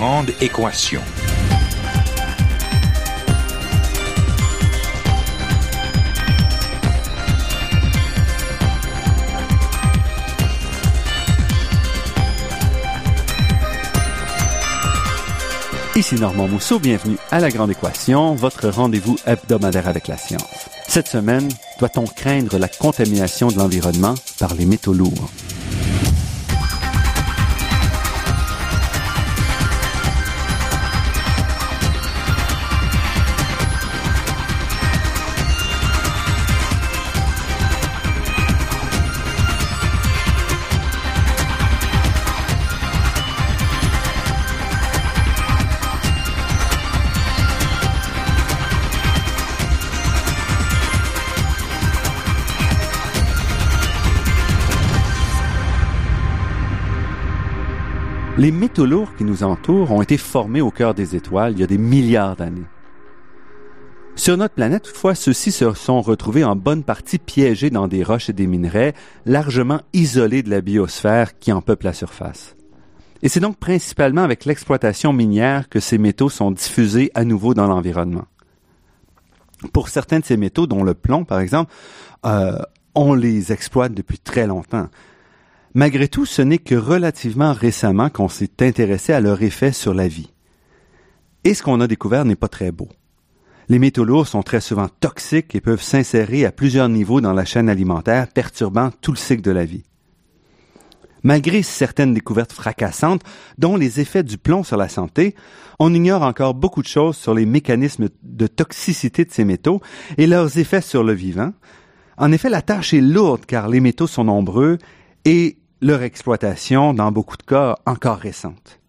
Grande équation. Ici Normand Mousseau, bienvenue à La Grande Équation, votre rendez-vous hebdomadaire avec la science. Cette semaine, doit-on craindre la contamination de l'environnement par les métaux lourds? Les métaux lourds qui nous entourent ont été formés au cœur des étoiles il y a des milliards d'années. Sur notre planète, toutefois, ceux-ci se sont retrouvés en bonne partie piégés dans des roches et des minerais, largement isolés de la biosphère qui en peuple la surface. Et c'est donc principalement avec l'exploitation minière que ces métaux sont diffusés à nouveau dans l'environnement. Pour certains de ces métaux, dont le plomb par exemple, euh, on les exploite depuis très longtemps. Malgré tout, ce n'est que relativement récemment qu'on s'est intéressé à leur effet sur la vie. Et ce qu'on a découvert n'est pas très beau. Les métaux lourds sont très souvent toxiques et peuvent s'insérer à plusieurs niveaux dans la chaîne alimentaire, perturbant tout le cycle de la vie. Malgré certaines découvertes fracassantes, dont les effets du plomb sur la santé, on ignore encore beaucoup de choses sur les mécanismes de toxicité de ces métaux et leurs effets sur le vivant. En effet, la tâche est lourde car les métaux sont nombreux et leur exploitation, dans beaucoup de cas, encore récente.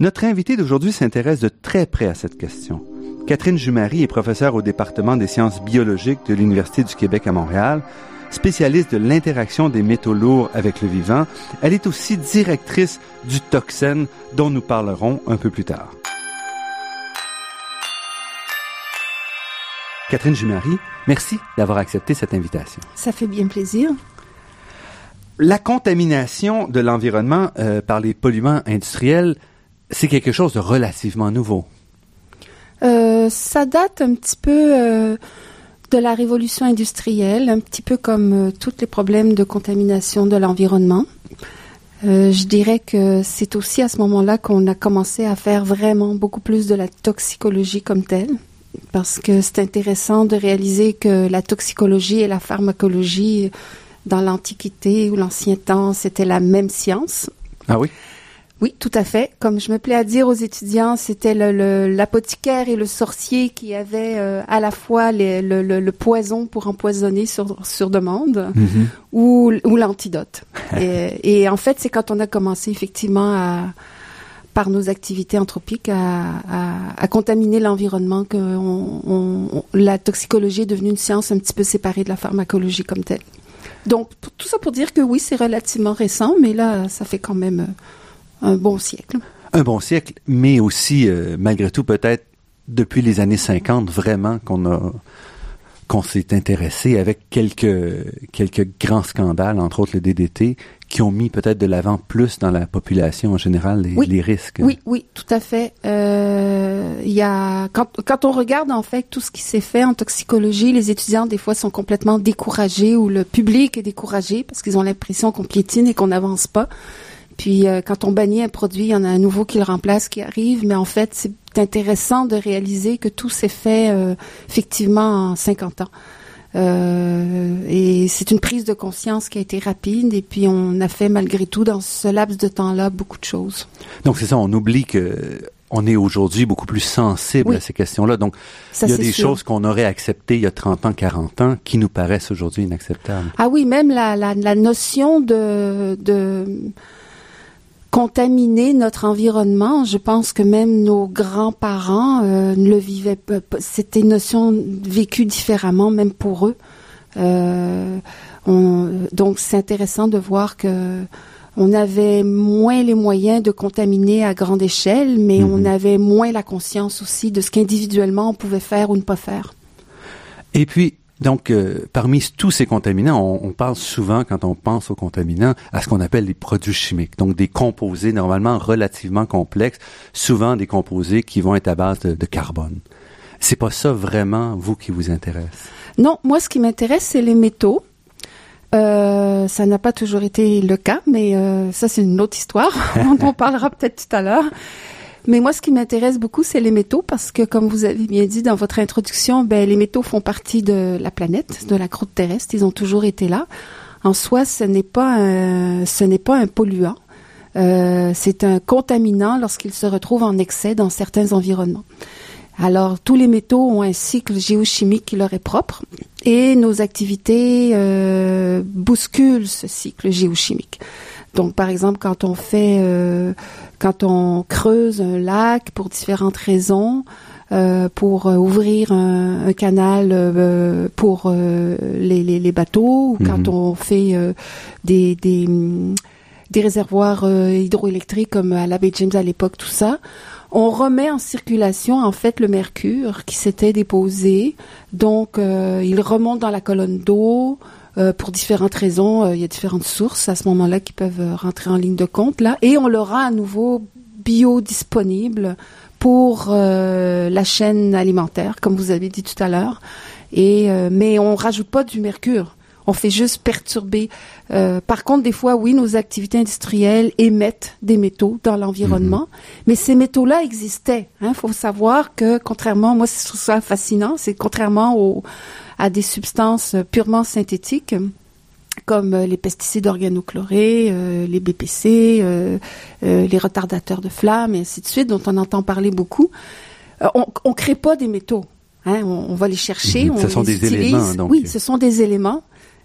Notre invité d'aujourd'hui s'intéresse de très près à cette question. Catherine Jumary est professeure au département des sciences biologiques de l'Université du Québec à Montréal, spécialiste de l'interaction des métaux lourds avec le vivant. Elle est aussi directrice du Toxen, dont nous parlerons un peu plus tard. Catherine Jumary, merci d'avoir accepté cette invitation. Ça fait bien plaisir. La contamination de l'environnement euh, par les polluants industriels, c'est quelque chose de relativement nouveau. Euh, ça date un petit peu euh, de la révolution industrielle, un petit peu comme tous les problèmes de contamination de l'environnement. Je dirais que c'est aussi à ce moment-là qu'on a commencé à faire vraiment beaucoup plus de la toxicologie comme telle, parce que c'est intéressant de réaliser que la toxicologie et la pharmacologie dans l'Antiquité ou l'ancien temps, c'était la même science. Ah oui? Oui, tout à fait. Comme je me plais à dire aux étudiants, c'était l'apothicaire et le sorcier qui avaient euh, à la fois les, le, le, le, poison pour empoisonner sur, sur demande Mm -hmm. ou, ou l'antidote. et, et, en fait, c'est quand on a commencé effectivement à par nos activités anthropiques à, à, à contaminer l'environnement que on, on, la toxicologie est devenue une science un petit peu séparée de la pharmacologie comme telle. Donc, tout ça pour dire que oui, c'est relativement récent, mais là, ça fait quand même un bon siècle. Un bon siècle, mais aussi, euh, malgré tout, peut-être depuis les années 50, vraiment qu'on a qu'on s'est intéressé avec quelques quelques grands scandales, entre autres le DDT, qui ont mis peut-être de l'avant plus dans la population en général les, oui, les risques. Oui, oui, tout à fait. Euh, il y a quand, quand on regarde en fait tout ce qui s'est fait en toxicologie, les étudiants des fois sont complètement découragés ou le public est découragé parce qu'ils ont l'impression qu'on piétine et qu'on n'avance pas. Puis euh, quand on bannit un produit, il y en a un nouveau qui le remplace, qui arrive, mais en fait, c'est intéressant de réaliser que tout s'est fait euh, effectivement en 50 ans. Euh, et c'est une prise de conscience qui a été rapide et puis on a fait malgré tout dans ce laps de temps-là beaucoup de choses. Donc c'est ça, on oublie que on est aujourd'hui beaucoup plus sensible Oui. à ces questions-là. Donc Ça, il y a des sûr. choses qu'on aurait acceptées il y a 30 ans, 40 ans qui nous paraissent aujourd'hui inacceptables. Ah oui, même la, la, la notion de, de contaminer notre environnement, je pense que même nos grands-parents euh, ne le vivaient pas. C'était une notion vécue différemment, même pour eux. Euh, on, donc c'est intéressant de voir que on avait moins les moyens de contaminer à grande échelle, mais Mhm. on avait moins la conscience aussi de ce qu'individuellement on pouvait faire ou ne pas faire. Et puis, Donc, euh, parmi tous ces contaminants, on, on, parle souvent, quand on pense aux contaminants, à ce qu'on appelle les produits chimiques. Donc, des composés normalement relativement complexes, souvent des composés qui vont être à base de, de carbone. C'est pas ça vraiment, vous, qui vous intéresse? Non, moi, ce qui m'intéresse, c'est les métaux. Euh, ça n'a pas toujours été le cas, mais euh, ça, c'est une autre histoire. on parlera peut-être tout à l'heure. Mais moi, ce qui m'intéresse beaucoup, c'est les métaux, parce que, comme vous avez bien dit dans votre introduction, ben, les métaux font partie de la planète, de la croûte terrestre. Ils ont toujours été là. En soi, ce n'est pas un, ce n'est pas un polluant. Euh, c'est un contaminant lorsqu'il se retrouve en excès dans certains environnements. Alors, tous les métaux ont un cycle géochimique qui leur est propre et nos activités euh, bousculent ce cycle géochimique. Donc, par exemple, quand on fait, euh, quand on creuse un lac pour différentes raisons, euh, pour euh, ouvrir un, un canal euh, pour euh, les, les, les, bateaux, ou quand Mhm. on fait des, des, des réservoirs hydroélectriques comme à la baie James à l'époque, tout ça, on remet en circulation en fait le mercure qui s'était déposé. Donc, il remonte dans la colonne d'eau. Euh, pour différentes raisons, euh, il y a différentes sources à ce moment-là qui peuvent euh, rentrer en ligne de compte là, et on le rend à nouveau biodisponible pour euh, la chaîne alimentaire, comme vous avez dit tout à l'heure. Et mais on rajoute pas du mercure. On fait juste perturber. Euh, par contre, des fois, oui, nos activités industrielles émettent des métaux dans l'environnement, mais ces métaux-là existaient. Il hein. faut savoir que, contrairement, moi, je trouve ça fascinant, c'est contrairement aux, à des substances purement synthétiques, comme les pesticides organochlorés, euh, les BPC, euh, euh, les retardateurs de flammes, et ainsi de suite, dont on entend parler beaucoup. Euh, on ne crée pas des métaux. Hein, on, on, va les chercher, Mhm. on ce sont les des utilise. éléments. Donc. Oui, ce sont des éléments.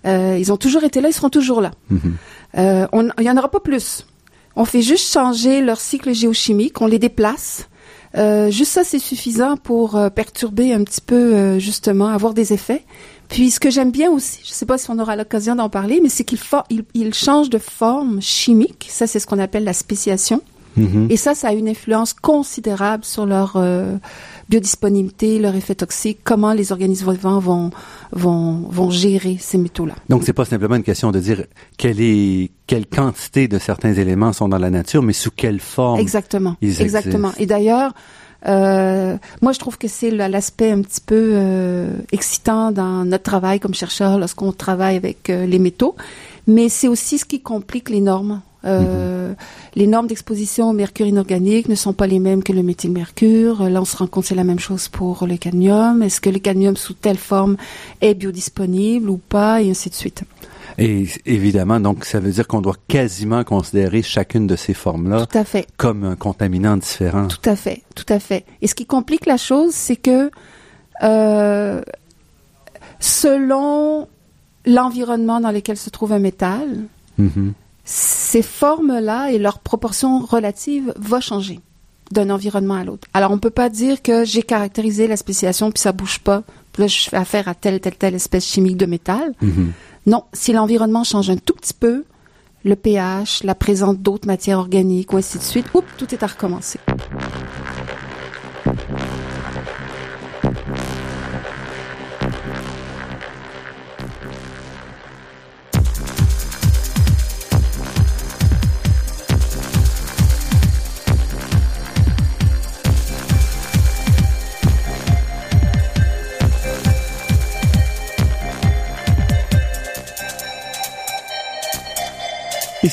Euh, ils ont toujours été là, ils seront toujours là. Mhm. Euh, on- il n'y en aura pas plus. On fait juste changer leur cycle géochimique, on les déplace. Euh, juste ça, c'est suffisant pour perturber un petit peu, justement, avoir des effets. Puis, ce que j'aime bien aussi, je ne sais pas si on aura l'occasion d'en parler, mais c'est qu'ils il, il changent de forme chimique. Ça, c'est ce qu'on appelle la spéciation. Mhm. Et ça, ça a une influence considérable sur leur euh, biodisponibilité, leur effet toxique, comment les organismes vivants vont, vont, vont gérer ces métaux-là. Donc, c'est pas simplement une question de dire quelle est quelle quantité de certains éléments sont dans la nature, mais sous quelle forme. Exactement. ils Exactement. existent. Et d'ailleurs, euh, moi, je trouve que c'est l'aspect un petit peu euh, excitant dans notre travail comme chercheur lorsqu'on travaille avec euh, les métaux, mais c'est aussi ce qui complique les normes. Euh, Les normes d'exposition au mercure inorganique ne sont pas les mêmes que le méthylmercure. Là, on se rend compte que c'est la même chose pour le cadmium. Est-ce que le cadmium sous telle forme est biodisponible ou pas, et ainsi de suite. Et évidemment, donc, ça veut dire qu'on doit quasiment considérer chacune de ces formes-là comme un contaminant différent. Tout à fait, tout à fait. Et ce qui complique la chose, c'est que euh, selon l'environnement dans lequel se trouve un métal, Mhm. Ces formes-là et leur proportion relative va changer d'un environnement à l'autre. Alors, on peut pas dire que j'ai caractérisé la spéciation puis ça bouge pas. Puis là, je fais affaire à telle, telle, telle espèce chimique de métal. Mhm. Non, si l'environnement change un tout petit peu, le pH, la présence d'autres matières organiques, ou ainsi de suite, oups, tout est à recommencer.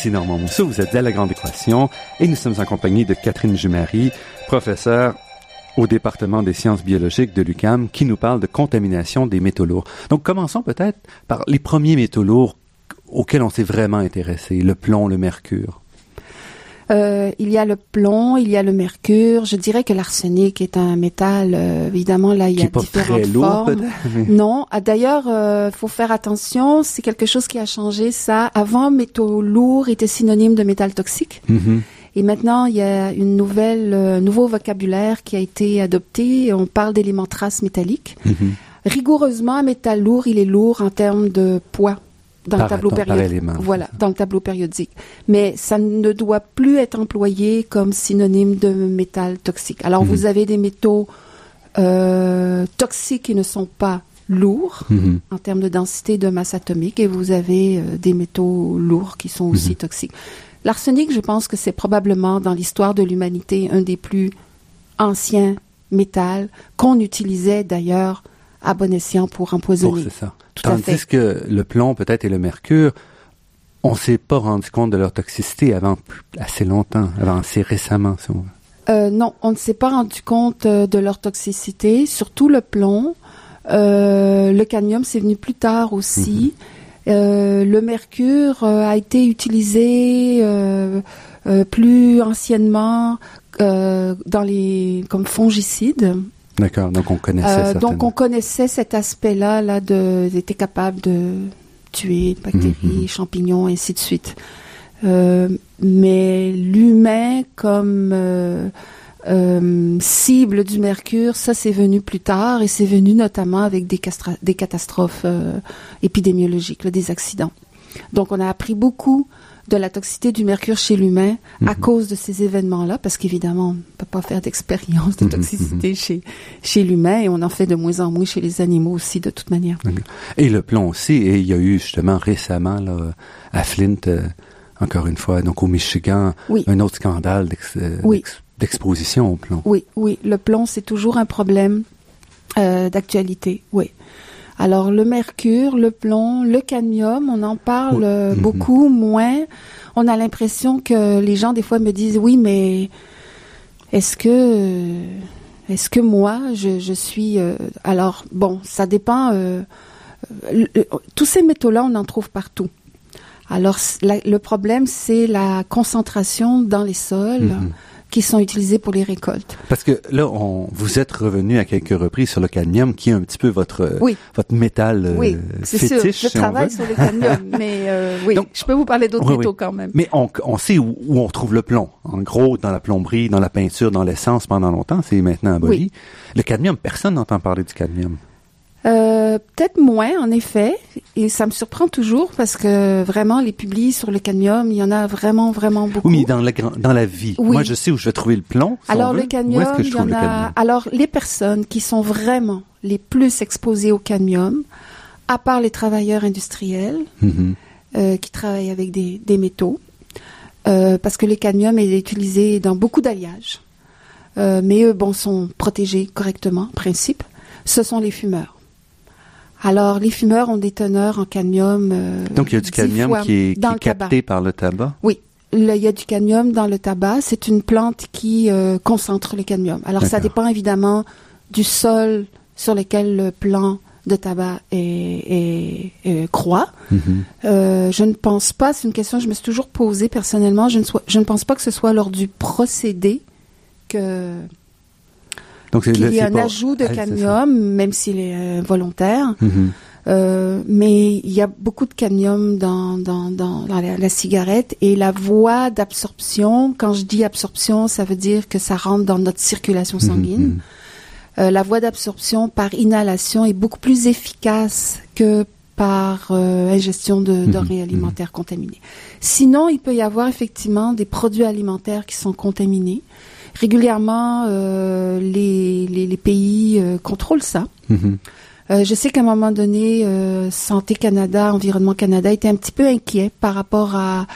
Ici Normand Mousseau, vous êtes à La Grande Équation et nous sommes en compagnie de Catherine Jumary, professeure au département des sciences biologiques de l'UCAM, qui nous parle de contamination des métaux lourds. Donc commençons peut-être par les premiers métaux lourds auxquels on s'est vraiment intéressé, le plomb, le mercure. Euh, il y a le plomb, il y a le mercure. Je dirais que l'arsenic est un métal. euh, évidemment, là, il y a pas différentes très lourd formes. Non, ah, d'ailleurs, euh, faut faire attention. C'est quelque chose qui a changé. Ça, avant, métaux lourds était synonyme de métal toxique. Mhm. Et maintenant, il y a une nouvelle, euh, nouveau vocabulaire qui a été adopté. On parle d'éléments traces métalliques. Mhm. Rigoureusement, un métal lourd, il est lourd en termes de poids dans Par le tableau périodique. Voilà, dans le tableau périodique. Mais ça ne doit plus être employé comme synonyme de métal toxique. Alors, Mhm. vous avez des métaux euh, toxiques qui ne sont pas lourds Mhm. en termes de densité de masse atomique et vous avez euh, des métaux lourds qui sont aussi Mhm. toxiques. L'arsenic, je pense que c'est probablement dans l'histoire de l'humanité un des plus anciens métals qu'on utilisait d'ailleurs à bon escient pour empoisonner. ça. Tout à Tandis fait. que le plomb, peut-être, et le mercure, on s'est pas rendu compte de leur toxicité avant assez longtemps, avant assez récemment, si on veut. Euh, non, on ne s'est pas rendu compte euh, de leur toxicité, surtout le plomb. Euh, le cadmium, c'est venu plus tard aussi. Euh, le mercure a été utilisé plus anciennement dans les comme fongicide. D'accord, donc on connaissait Euh, donc on connaissait cet aspect-là là de était capable de tuer bactéries, Mhm. champignons, ainsi de suite. Euh, mais l'humain comme euh, cible du mercure, ça c'est venu plus tard et c'est venu notamment avec des, des catastrophes épidémiologiques, là, des accidents. Donc on a appris beaucoup de la toxicité du mercure chez l'humain à Mhm. cause de ces événements-là, parce qu'évidemment, on ne peut pas faire d'expérience de Mhm, toxicité chez, chez l'humain et on en fait de moins en moins chez les animaux aussi, de toute manière. Et le plomb aussi, et il y a eu justement récemment, là, à Flint, euh, encore une fois, donc au Michigan, Oui. un autre scandale euh, Oui. d'exposition au plomb. Oui, oui, le plomb, c'est toujours un problème euh, d'actualité, oui. Alors, le mercure, le plomb, le cadmium, on en parle Oui. euh, Mhm. beaucoup, moins. On a l'impression que les gens, des fois, me disent, oui, mais est-ce que... Est-ce que moi, je, je suis... euh, alors, bon, ça dépend... euh, le- tous ces métaux-là, on en trouve partout. Alors, la- le problème, c'est la concentration dans les sols Mhm. Qui sont utilisés pour les récoltes. Parce que là, on, vous êtes revenu à quelques reprises sur le cadmium, qui est un petit peu votre, euh, Oui. votre métal euh, Oui, c'est sûr. fétiche, Je si travaille sur le cadmium, mais euh, oui, Donc- je peux vous parler d'autres Oui, métaux quand même. Mais on, on sait où, où on trouve le plomb. En gros, dans la plomberie, dans la peinture, dans l'essence pendant longtemps, c'est maintenant aboli. Le cadmium, personne n'entend parler du cadmium. Euh, Peut-être moins, en effet, et ça me surprend toujours parce que vraiment, les publis sur le cadmium, il y en a vraiment, vraiment beaucoup. Oui, mais dans la, dans la vie. Oui. Moi, je sais où je vais trouver le plomb. si Alors le cadmium, est-ce que je il y en le a. Alors les personnes qui sont vraiment les plus exposées au cadmium, à part les travailleurs industriels Mhm. euh, qui travaillent avec des, des métaux, euh, parce que le cadmium est utilisé dans beaucoup d'alliages. Mais eux, bon, sont protégés correctement, en principe. Ce sont les fumeurs. Alors, les fumeurs ont des teneurs en cadmium. euh, Donc, il y a du cadmium qui est, qui capté par le tabac? Oui, le- il y a du cadmium dans le tabac. C'est une plante qui euh, concentre le cadmium. Alors, ça dépend évidemment du sol sur lequel le plant de tabac est, est- est- croît. Mhm. Euh, je ne pense pas, c'est une question que je me suis toujours posée personnellement, je ne, sois- je ne pense pas que ce soit lors du procédé que Donc, là, y c'est un ajout de ça. cadmium, même s'il est euh, volontaire. Mhm. Euh, mais il y a beaucoup de cadmium dans, dans, dans, dans la, la cigarette et la voie d'absorption, quand je dis absorption, ça veut dire que ça rentre dans notre circulation sanguine. Mhm. Euh, la voie d'absorption par inhalation est beaucoup plus efficace que par euh, ingestion de denrées alimentaires contaminées. Sinon, il peut y avoir effectivement des produits alimentaires qui sont contaminés. Régulièrement, euh, les, les, les pays euh, contrôlent ça. Mhm. Euh, je sais qu'à un moment donné, Santé Canada, Environnement Canada était un petit peu inquiet par rapport à,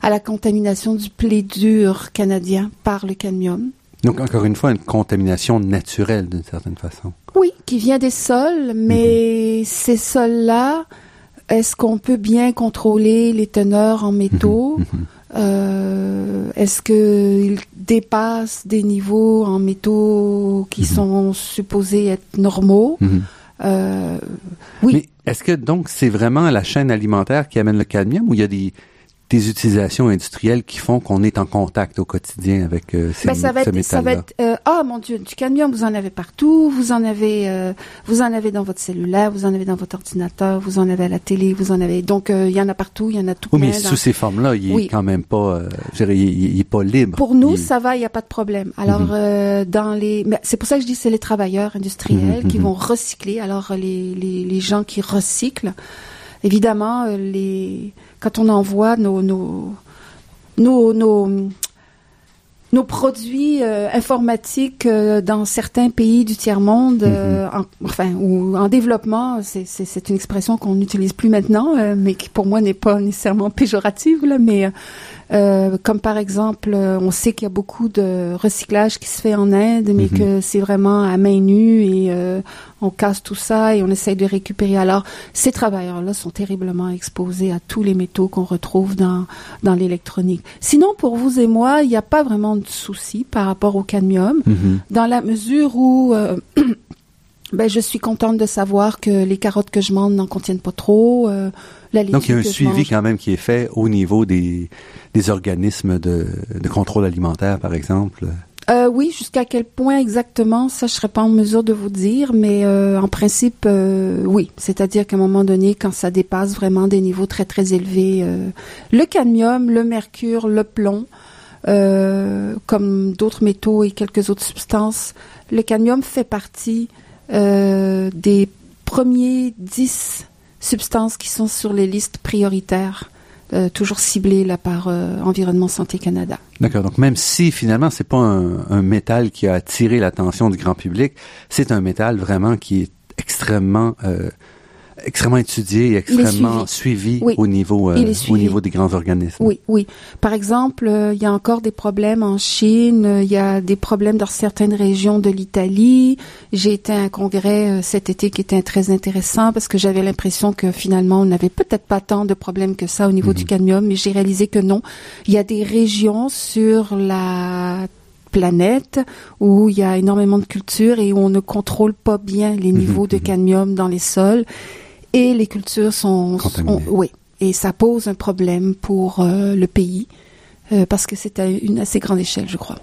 à la contamination du blé dur canadien par le cadmium. Donc, encore une fois, une contamination naturelle, d'une certaine façon. Oui, qui vient des sols, mais ces sols-là, est-ce qu'on peut bien contrôler les teneurs en métaux? Mhm. Euh, est-ce qu'ils dépassent des niveaux en métaux qui Mhm. sont supposés être normaux? Mhm. Euh, oui. Mais est-ce que donc c'est vraiment la chaîne alimentaire qui amène le cadmium ou il y a des, des utilisations industrielles qui font qu'on est en contact au quotidien avec euh, ces, Ben, ça va ce être, ça va être, euh, ah mon Dieu, du cadmium, vous en avez partout, vous en avez, euh, vous en avez dans votre cellulaire, vous en avez dans votre ordinateur, vous en avez à la télé, vous en avez, donc euh, il y en a partout, il y en a tout Oui, mais dans- sous ces formes-là, il est Oui. quand même pas, je dirais, il, est pas libre. Pour nous, Il- ça va, il n'y a pas de problème. Alors, Mhm. euh, dans les, mais c'est pour ça que je dis c'est les travailleurs industriels Mhm, qui mhm. vont recycler. Alors, les, les, les gens qui recyclent, évidemment, les, quand on envoie nos, nos, nos, nos, nos produits euh, informatiques euh, dans certains pays du tiers monde, euh, en, enfin ou en développement, c'est, une expression qu'on n'utilise plus maintenant, mais qui pour moi n'est pas nécessairement péjorative là, mais euh, comme par exemple, euh, on sait qu'il y a beaucoup de recyclage qui se fait en Inde, mais Mhm. que c'est vraiment à main nue et euh, on casse tout ça et on essaye de récupérer. Alors, ces travailleurs-là sont terriblement exposés à tous les métaux qu'on retrouve dans, dans l'électronique. Sinon, pour vous et moi, il n'y a pas vraiment de souci par rapport au cadmium, Mhm. dans la mesure où euh, ben, je suis contente de savoir que les carottes que je mange n'en contiennent pas trop. euh, la Donc, il y a un suivi mange- quand même qui est fait au niveau des, des organismes de, de contrôle alimentaire, par exemple. Euh, oui, jusqu'à quel point exactement, ça je serais pas en mesure de vous dire, mais euh, en principe, euh, oui. C'est-à-dire qu'à un moment donné, quand ça dépasse vraiment des niveaux très très élevés, le cadmium, le mercure, le plomb, comme d'autres métaux et quelques autres substances, le cadmium fait partie euh, des premiers 10 substances qui sont sur les listes prioritaires, euh, toujours ciblées là par euh, Environnement Santé Canada. D'accord. Donc, même si finalement, c'est pas un, métal qui a attiré l'attention du grand public, c'est un métal vraiment qui est extrêmement, extrêmement étudié et extrêmement suivi, Oui. au niveau, euh, au niveau des grands organismes. Oui, oui. Par exemple, euh, il y a encore des problèmes en Chine, euh, il y a des problèmes dans certaines régions de l'Italie. J'ai été à un congrès euh, cet été qui était très intéressant parce que j'avais l'impression que finalement on n'avait peut-être pas tant de problèmes que ça au niveau Mhm. du cadmium, mais j'ai réalisé que non. Il y a des régions sur la planète où il y a énormément de cultures et où on ne contrôle pas bien les Mhm, niveaux de mhm. cadmium dans les sols et les cultures sont, oui et ça pose un problème pour euh, le pays euh, parce que c'est à une assez grande échelle, je crois.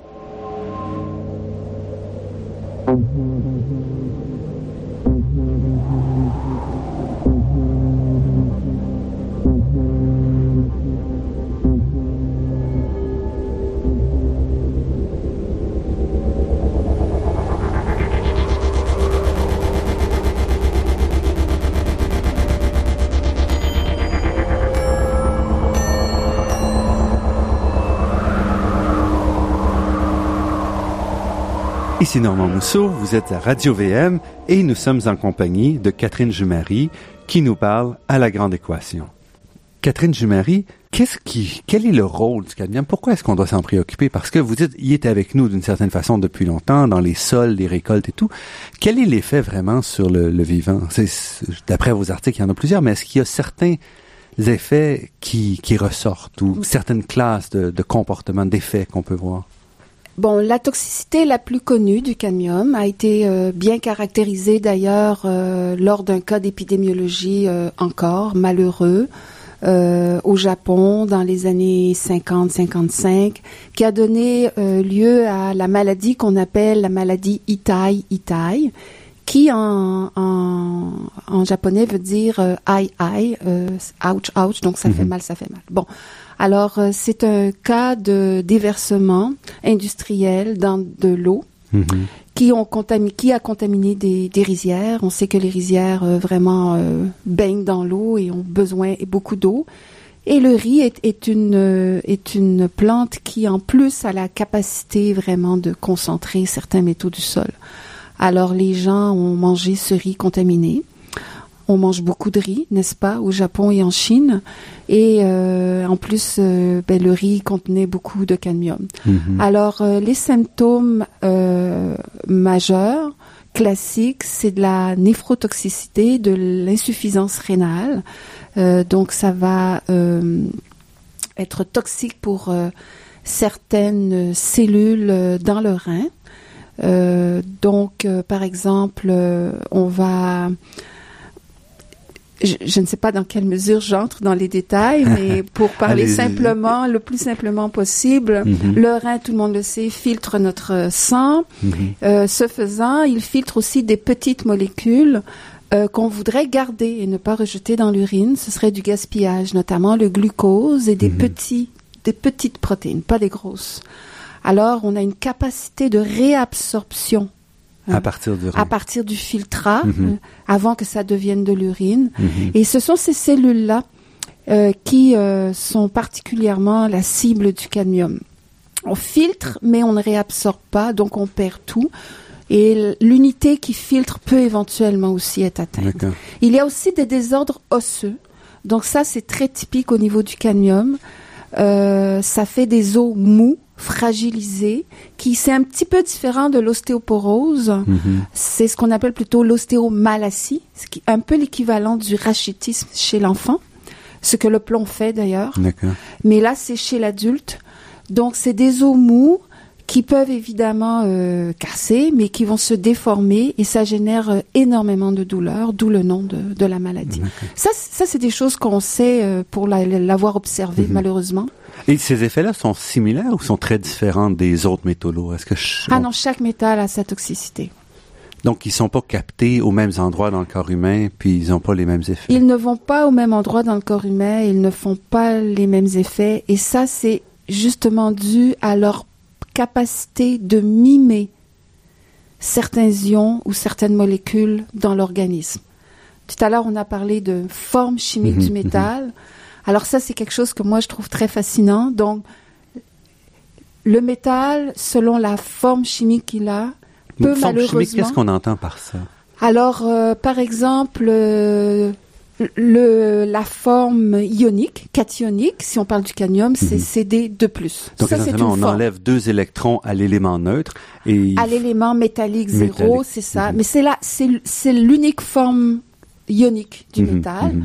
Ici Normand Mousseau, vous êtes à Radio VM et nous sommes en compagnie de Catherine Jumary qui nous parle à la grande équation. Catherine Jumary, qu'est-ce qui, quel est le rôle du cadmium? Pourquoi est-ce qu'on doit s'en préoccuper? Parce que vous dites, il est avec nous d'une certaine façon depuis longtemps, dans les sols, les récoltes et tout. Quel est l'effet vraiment sur le, le vivant? D'après vos articles, il y en a plusieurs, mais est-ce qu'il y a certains effets qui, qui ressortent ou certaines classes de, de comportements, d'effets qu'on peut voir? Bon, la toxicité la plus connue du cadmium a été euh, bien caractérisée d'ailleurs euh, lors d'un cas d'épidémiologie euh, encore malheureux euh, au Japon dans les années 50-55, qui a donné euh, lieu à la maladie qu'on appelle la maladie Itai Itai, qui en, en, en japonais veut dire euh, ai ai, euh, ouch ouch, donc ça fait Mhm. mal, ça fait mal. Bon, alors euh, c'est un cas de déversement industriel dans de l'eau Mhm. qui ont contaminé, qui a contaminé des, des rizières. On sait que les rizières euh, vraiment euh, baignent dans l'eau et ont besoin et beaucoup d'eau. Et le riz est, est une est une plante qui en plus a la capacité vraiment de concentrer certains métaux du sol. Alors les gens ont mangé ce riz contaminé. On mange beaucoup de riz, n'est-ce pas, au Japon et en Chine. Et euh, en plus, euh, ben, le riz contenait beaucoup de cadmium. Mhm. Alors, euh, les symptômes euh, majeurs, classiques, c'est de la néphrotoxicité, de l'insuffisance rénale. Euh, donc, ça va euh, être toxique pour euh, certaines cellules dans le rein. Euh, donc, euh, par exemple, euh, on va je, je ne sais pas dans quelle mesure j'entre dans les détails, mais pour parler simplement, le plus simplement possible, Mhm. le rein, tout le monde le sait, filtre notre sang. Mhm. Euh, ce faisant, il filtre aussi des petites molécules euh, qu'on voudrait garder et ne pas rejeter dans l'urine. Ce serait du gaspillage, notamment le glucose et des Mhm. petits, des petites protéines, pas des grosses. Alors, on a une capacité de réabsorption À partir du à partir du filtrat, Mhm. euh, avant que ça devienne de l'urine. Mhm. Et ce sont ces cellules-là euh, qui euh, sont particulièrement la cible du cadmium. On filtre, mais on ne réabsorbe pas, donc on perd tout. Et l'unité qui filtre peut éventuellement aussi être atteinte. Il y a aussi des désordres osseux. Donc ça, c'est très typique au niveau du cadmium. Ça fait des os mous, fragilisés, qui c'est un petit peu différent de l'ostéoporose. Mhm. C'est ce qu'on appelle plutôt l'ostéomalacie, ce qui est un peu l'équivalent du rachitisme chez l'enfant, ce que le plomb fait d'ailleurs. Mais là, c'est chez l'adulte. Donc, c'est des os mous qui peuvent évidemment euh, casser, mais qui vont se déformer et ça génère euh, énormément de douleur, d'où le nom de, de la maladie. Ça, ça c'est des choses qu'on sait euh, pour l'avoir observé mhm. malheureusement. Et ces effets-là sont similaires ou sont très différents des autres métaux Est-ce que ah non, chaque métal a sa toxicité. Donc, ils sont pas captés aux mêmes endroits dans le corps humain, puis ils n'ont pas les mêmes effets? Ils ne vont pas au même endroit dans le corps humain, ils ne font pas les mêmes effets, et ça, c'est justement dû à leur capacité de mimer certains ions ou certaines molécules dans l'organisme. Tout à l'heure, on a parlé de forme chimique du mhm, mhm. Alors ça, c'est quelque chose que moi, je trouve très fascinant. Donc, le métal, selon la forme chimique qu'il a, peut forme malheureusement... chimique, qu'est-ce qu'on entend par ça? Alors, euh, par exemple, euh, le, la forme ionique, cationique, si on parle du cadmium, c'est mhm. CD2+. Donc ça, essentiellement, on enlève deux électrons à l'élément neutre et à l'élément métallique zéro, c'est ça. Mhm. Mais c'est là, c'est l'unique forme ionique du mhm, métal.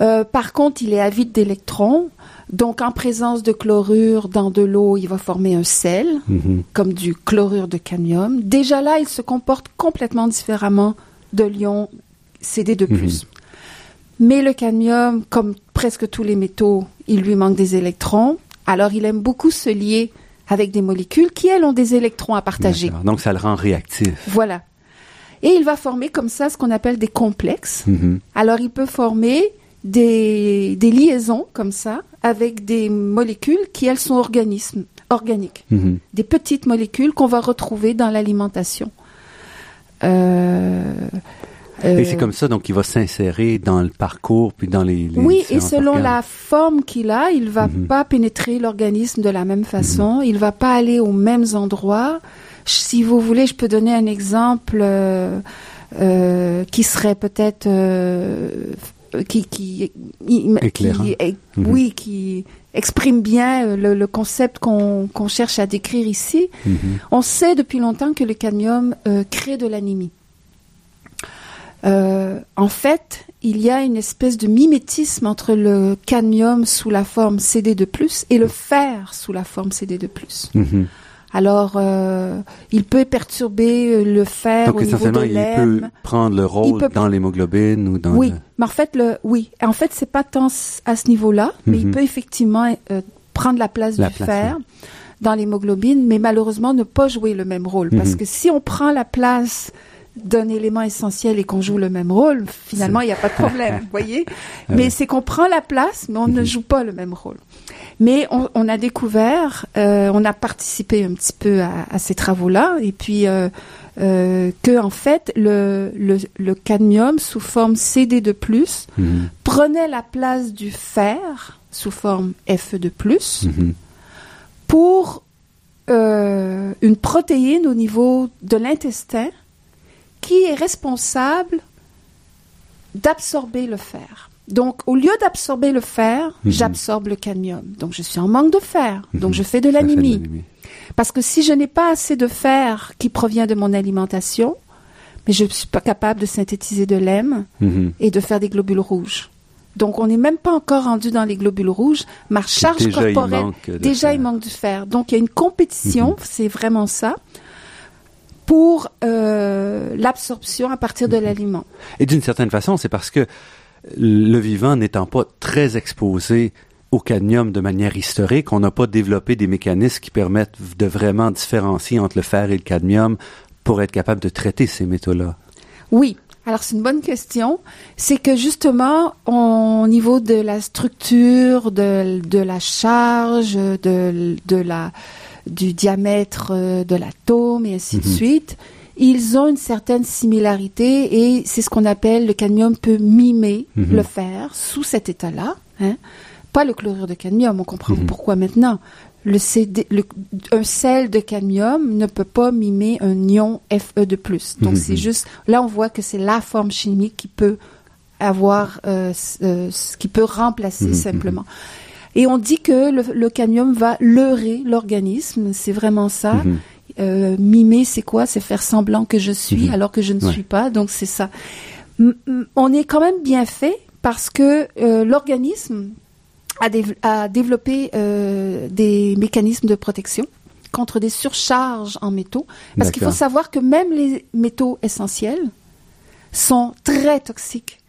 Euh, par contre, il est avide d'électrons. Donc, en présence de chlorure dans de l'eau, il va former un sel, comme du chlorure de cadmium. Déjà là, il se comporte complètement différemment de l'ion CD2+. Mais le cadmium, comme presque tous les métaux, il lui manque des électrons. Alors il aime beaucoup se lier avec des molécules qui, elles, ont des électrons à partager. Donc ça le rend réactif. Voilà. Et il va former comme ça ce qu'on appelle des complexes. Mm-hmm. Alors il peut former des, liaisons comme ça avec des molécules qui, elles, sont organismes, organiques. Mm-hmm. Des petites molécules qu'on va retrouver dans l'alimentation. Euh, et c'est euh, comme ça, donc, il va s'insérer dans le parcours, puis dans les... oui, et selon la forme qu'il a, il va mhm. pas pénétrer l'organisme de la même façon, mhm. il va pas aller aux mêmes endroits. Si vous voulez, je peux donner un exemple euh, qui serait peut-être... qui, qui, qui mhm. oui, qui exprime bien le, concept qu'on cherche à décrire ici. On sait depuis longtemps que le cadmium crée de l'anémie. Euh, en fait, il y a une espèce de mimétisme entre le cadmium sous la forme CD2+, et le fer sous la forme CD2+. Alors, euh, il peut perturber le fer Donc, au niveau de il peut prendre le rôle dans l'hémoglobine ou dans. Oui, mais en fait, le, oui, en fait, c'est pas tant à ce niveau-là, mais il mhm. peut effectivement euh, prendre la place du fer dans l'hémoglobine, mais malheureusement ne pas jouer le même rôle, parce mhm. que si on prend la place d'un élément essentiel et qu'on joue le même rôle, finalement, il n'y a pas de problème, vous voyez. Mais c'est qu'on prend la place, mais on ne mhm. joue pas le même rôle. Mais on, a découvert, euh, on a participé un petit peu à, ces travaux-là, et puis euh, euh, que en fait, le, le, cadmium sous forme CD2+, mhm. prenait la place du fer sous forme Fe2+, mhm. pour une protéine au niveau de l'intestin qui est responsable d'absorber le fer. Donc, au lieu d'absorber le fer, mhm. j'absorbe le cadmium. Donc, je suis en manque de fer. Donc, mhm. je fais de l'anémie. Parce que si je n'ai pas assez de fer qui provient de mon alimentation, mais je ne suis pas capable de synthétiser de l'hème mhm. et de faire des globules rouges. Donc, on n'est même pas encore rendu dans les globules rouges. Ma charge corporelle, déjà, il manque du fer. Donc, il y a une compétition, c'est vraiment ça pour euh, l'absorption à partir de l'aliment. Et d'une certaine façon, c'est parce que le vivant n'étant pas très exposé au cadmium de manière historique, on n'a pas développé des mécanismes qui permettent de vraiment différencier entre le fer et le cadmium pour être capable de traiter ces métaux-là. Oui. Alors c'est une bonne question. C'est que justement, au niveau de la structure, de, de la charge, de, de la du diamètre euh, de l'atome et ainsi de mhm. suite, ils ont une certaine similarité et c'est ce qu'on appelle le cadmium peut mimer mhm. le fer sous cet état-là. Hein. Pas le chlorure de cadmium, on comprend mhm. pourquoi maintenant. le, CD, le un sel de cadmium ne peut pas mimer un ion Fe de plus. Donc c'est juste là on voit que c'est la forme chimique qui peut avoir euh, euh, qui peut remplacer simplement. Et on dit que le, le cadmium va leurrer l'organisme, c'est vraiment ça. Mhm. Euh, mimer, c'est quoi? C'est faire semblant que je suis Mhm. alors que je ne Ouais. suis pas. Donc c'est ça. M- on est quand même bien fait parce que euh, l'organisme a, dév- a développé euh, des mécanismes de protection contre des surcharges en métaux. Parce qu'il faut savoir que même les métaux essentiels sont très toxiques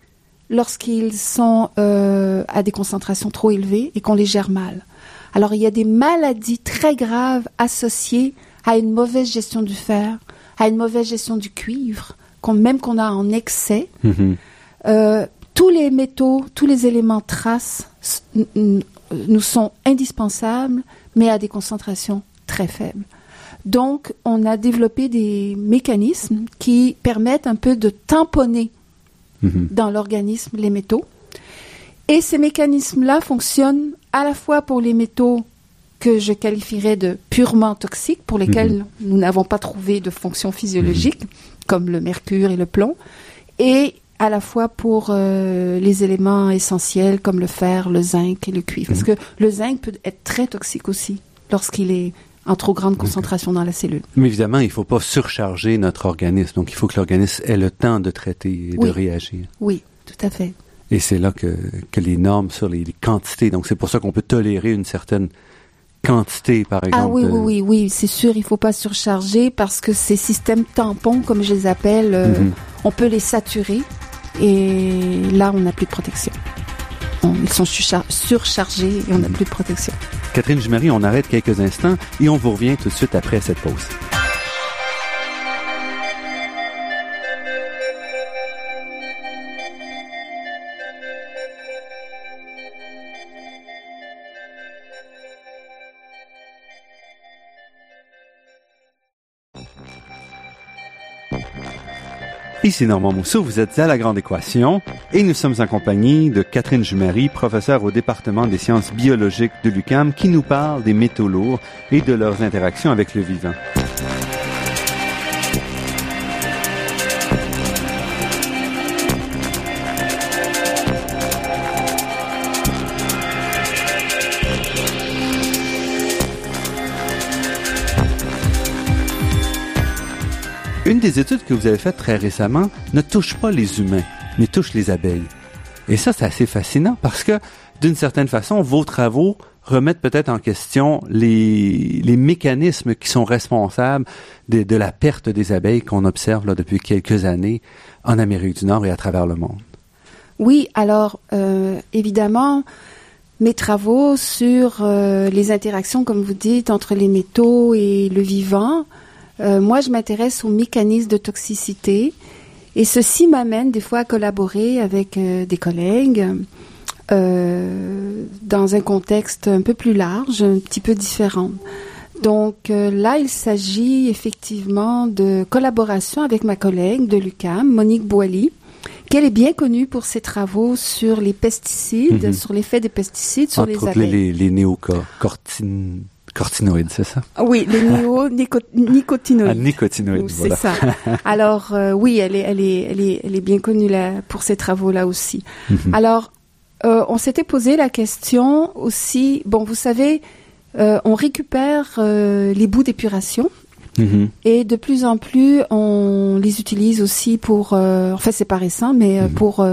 lorsqu'ils sont euh, à des concentrations trop élevées et qu'on les gère mal. Alors il y a des maladies très graves associées à une mauvaise gestion du fer, à une mauvaise gestion du cuivre, qu'on, même qu'on a en excès. Mhm. Euh, tous les métaux, tous les éléments traces s- n- n- nous sont indispensables, mais à des concentrations très faibles. Donc, on a développé des mécanismes qui permettent un peu de tamponner Mhm. dans l'organisme les métaux. Et ces mécanismes-là fonctionnent à la fois pour les métaux que je qualifierais de purement toxiques, pour lesquels nous n'avons pas trouvé de fonction physiologique, comme le mercure et le plomb, et à la fois pour euh, les éléments essentiels comme le fer, le zinc et le cuivre. Parce que le zinc peut être très toxique aussi lorsqu'il est en trop grande concentration dans la cellule. Mais évidemment, il ne faut pas surcharger notre organisme. Donc, il faut que l'organisme ait le temps de traiter et de réagir. Oui, tout à fait. Et c'est là que, que les normes sur les, les quantités. Donc, c'est pour ça qu'on peut tolérer une certaine quantité, par exemple. Ah oui, de- oui, oui, oui, c'est sûr, il faut pas surcharger parce que ces systèmes tampons, comme je les appelle, euh, Mhm. on peut les saturer et là, on n'a plus de protection. On- ils sont surchar- surchargés et on n'a plus de protection. Catherine Jumery, on arrête quelques instants et on vous revient tout de suite après cette pause. Ici Normand Mousseau, vous êtes à La Grande Équation et nous sommes en compagnie de Catherine Jumery, professeure au département des sciences biologiques de l'UCAM, qui nous parle des métaux lourds et de leurs interactions avec le vivant. Des études que vous avez faites très récemment ne touche pas les humains, mais touche les abeilles. Et ça, c'est assez fascinant parce que, d'une certaine façon, vos travaux remettent peut-être en question les, mécanismes qui sont responsables de, la perte des abeilles qu'on observe depuis quelques années en Amérique du Nord et à travers le monde. Oui, alors euh, évidemment, mes travaux sur euh, les interactions, comme vous dites, entre les métaux et le vivant, euh, moi je m'intéresse aux mécanismes de toxicité et ceci m'amène des fois à collaborer avec euh, des collègues euh, dans un contexte un peu plus large, un petit peu différent. Donc euh, là, il s'agit effectivement de collaboration avec ma collègue de l'UCAM, Monique Boily, qu'elle est bien connue pour ses travaux sur les pesticides, Mhm. sur l'effet des pesticides sur Entre les abeilles. les, les néocortinoïdes, c'est ça? Oui, les néonicotinoïdes. Ah, nicotinoïdes, C'est voilà. ça. Alors euh, oui, elle est, elle est, elle est, elle est bien connue là pour ces travaux-là aussi. Mhm. Alors, euh, on s'était posé la question aussi. Bon, vous savez, euh, on récupère les bouts d'épuration Mhm. et de plus en plus, on les utilise aussi pour. Enfin, c'est pas récent, mais Mhm. pour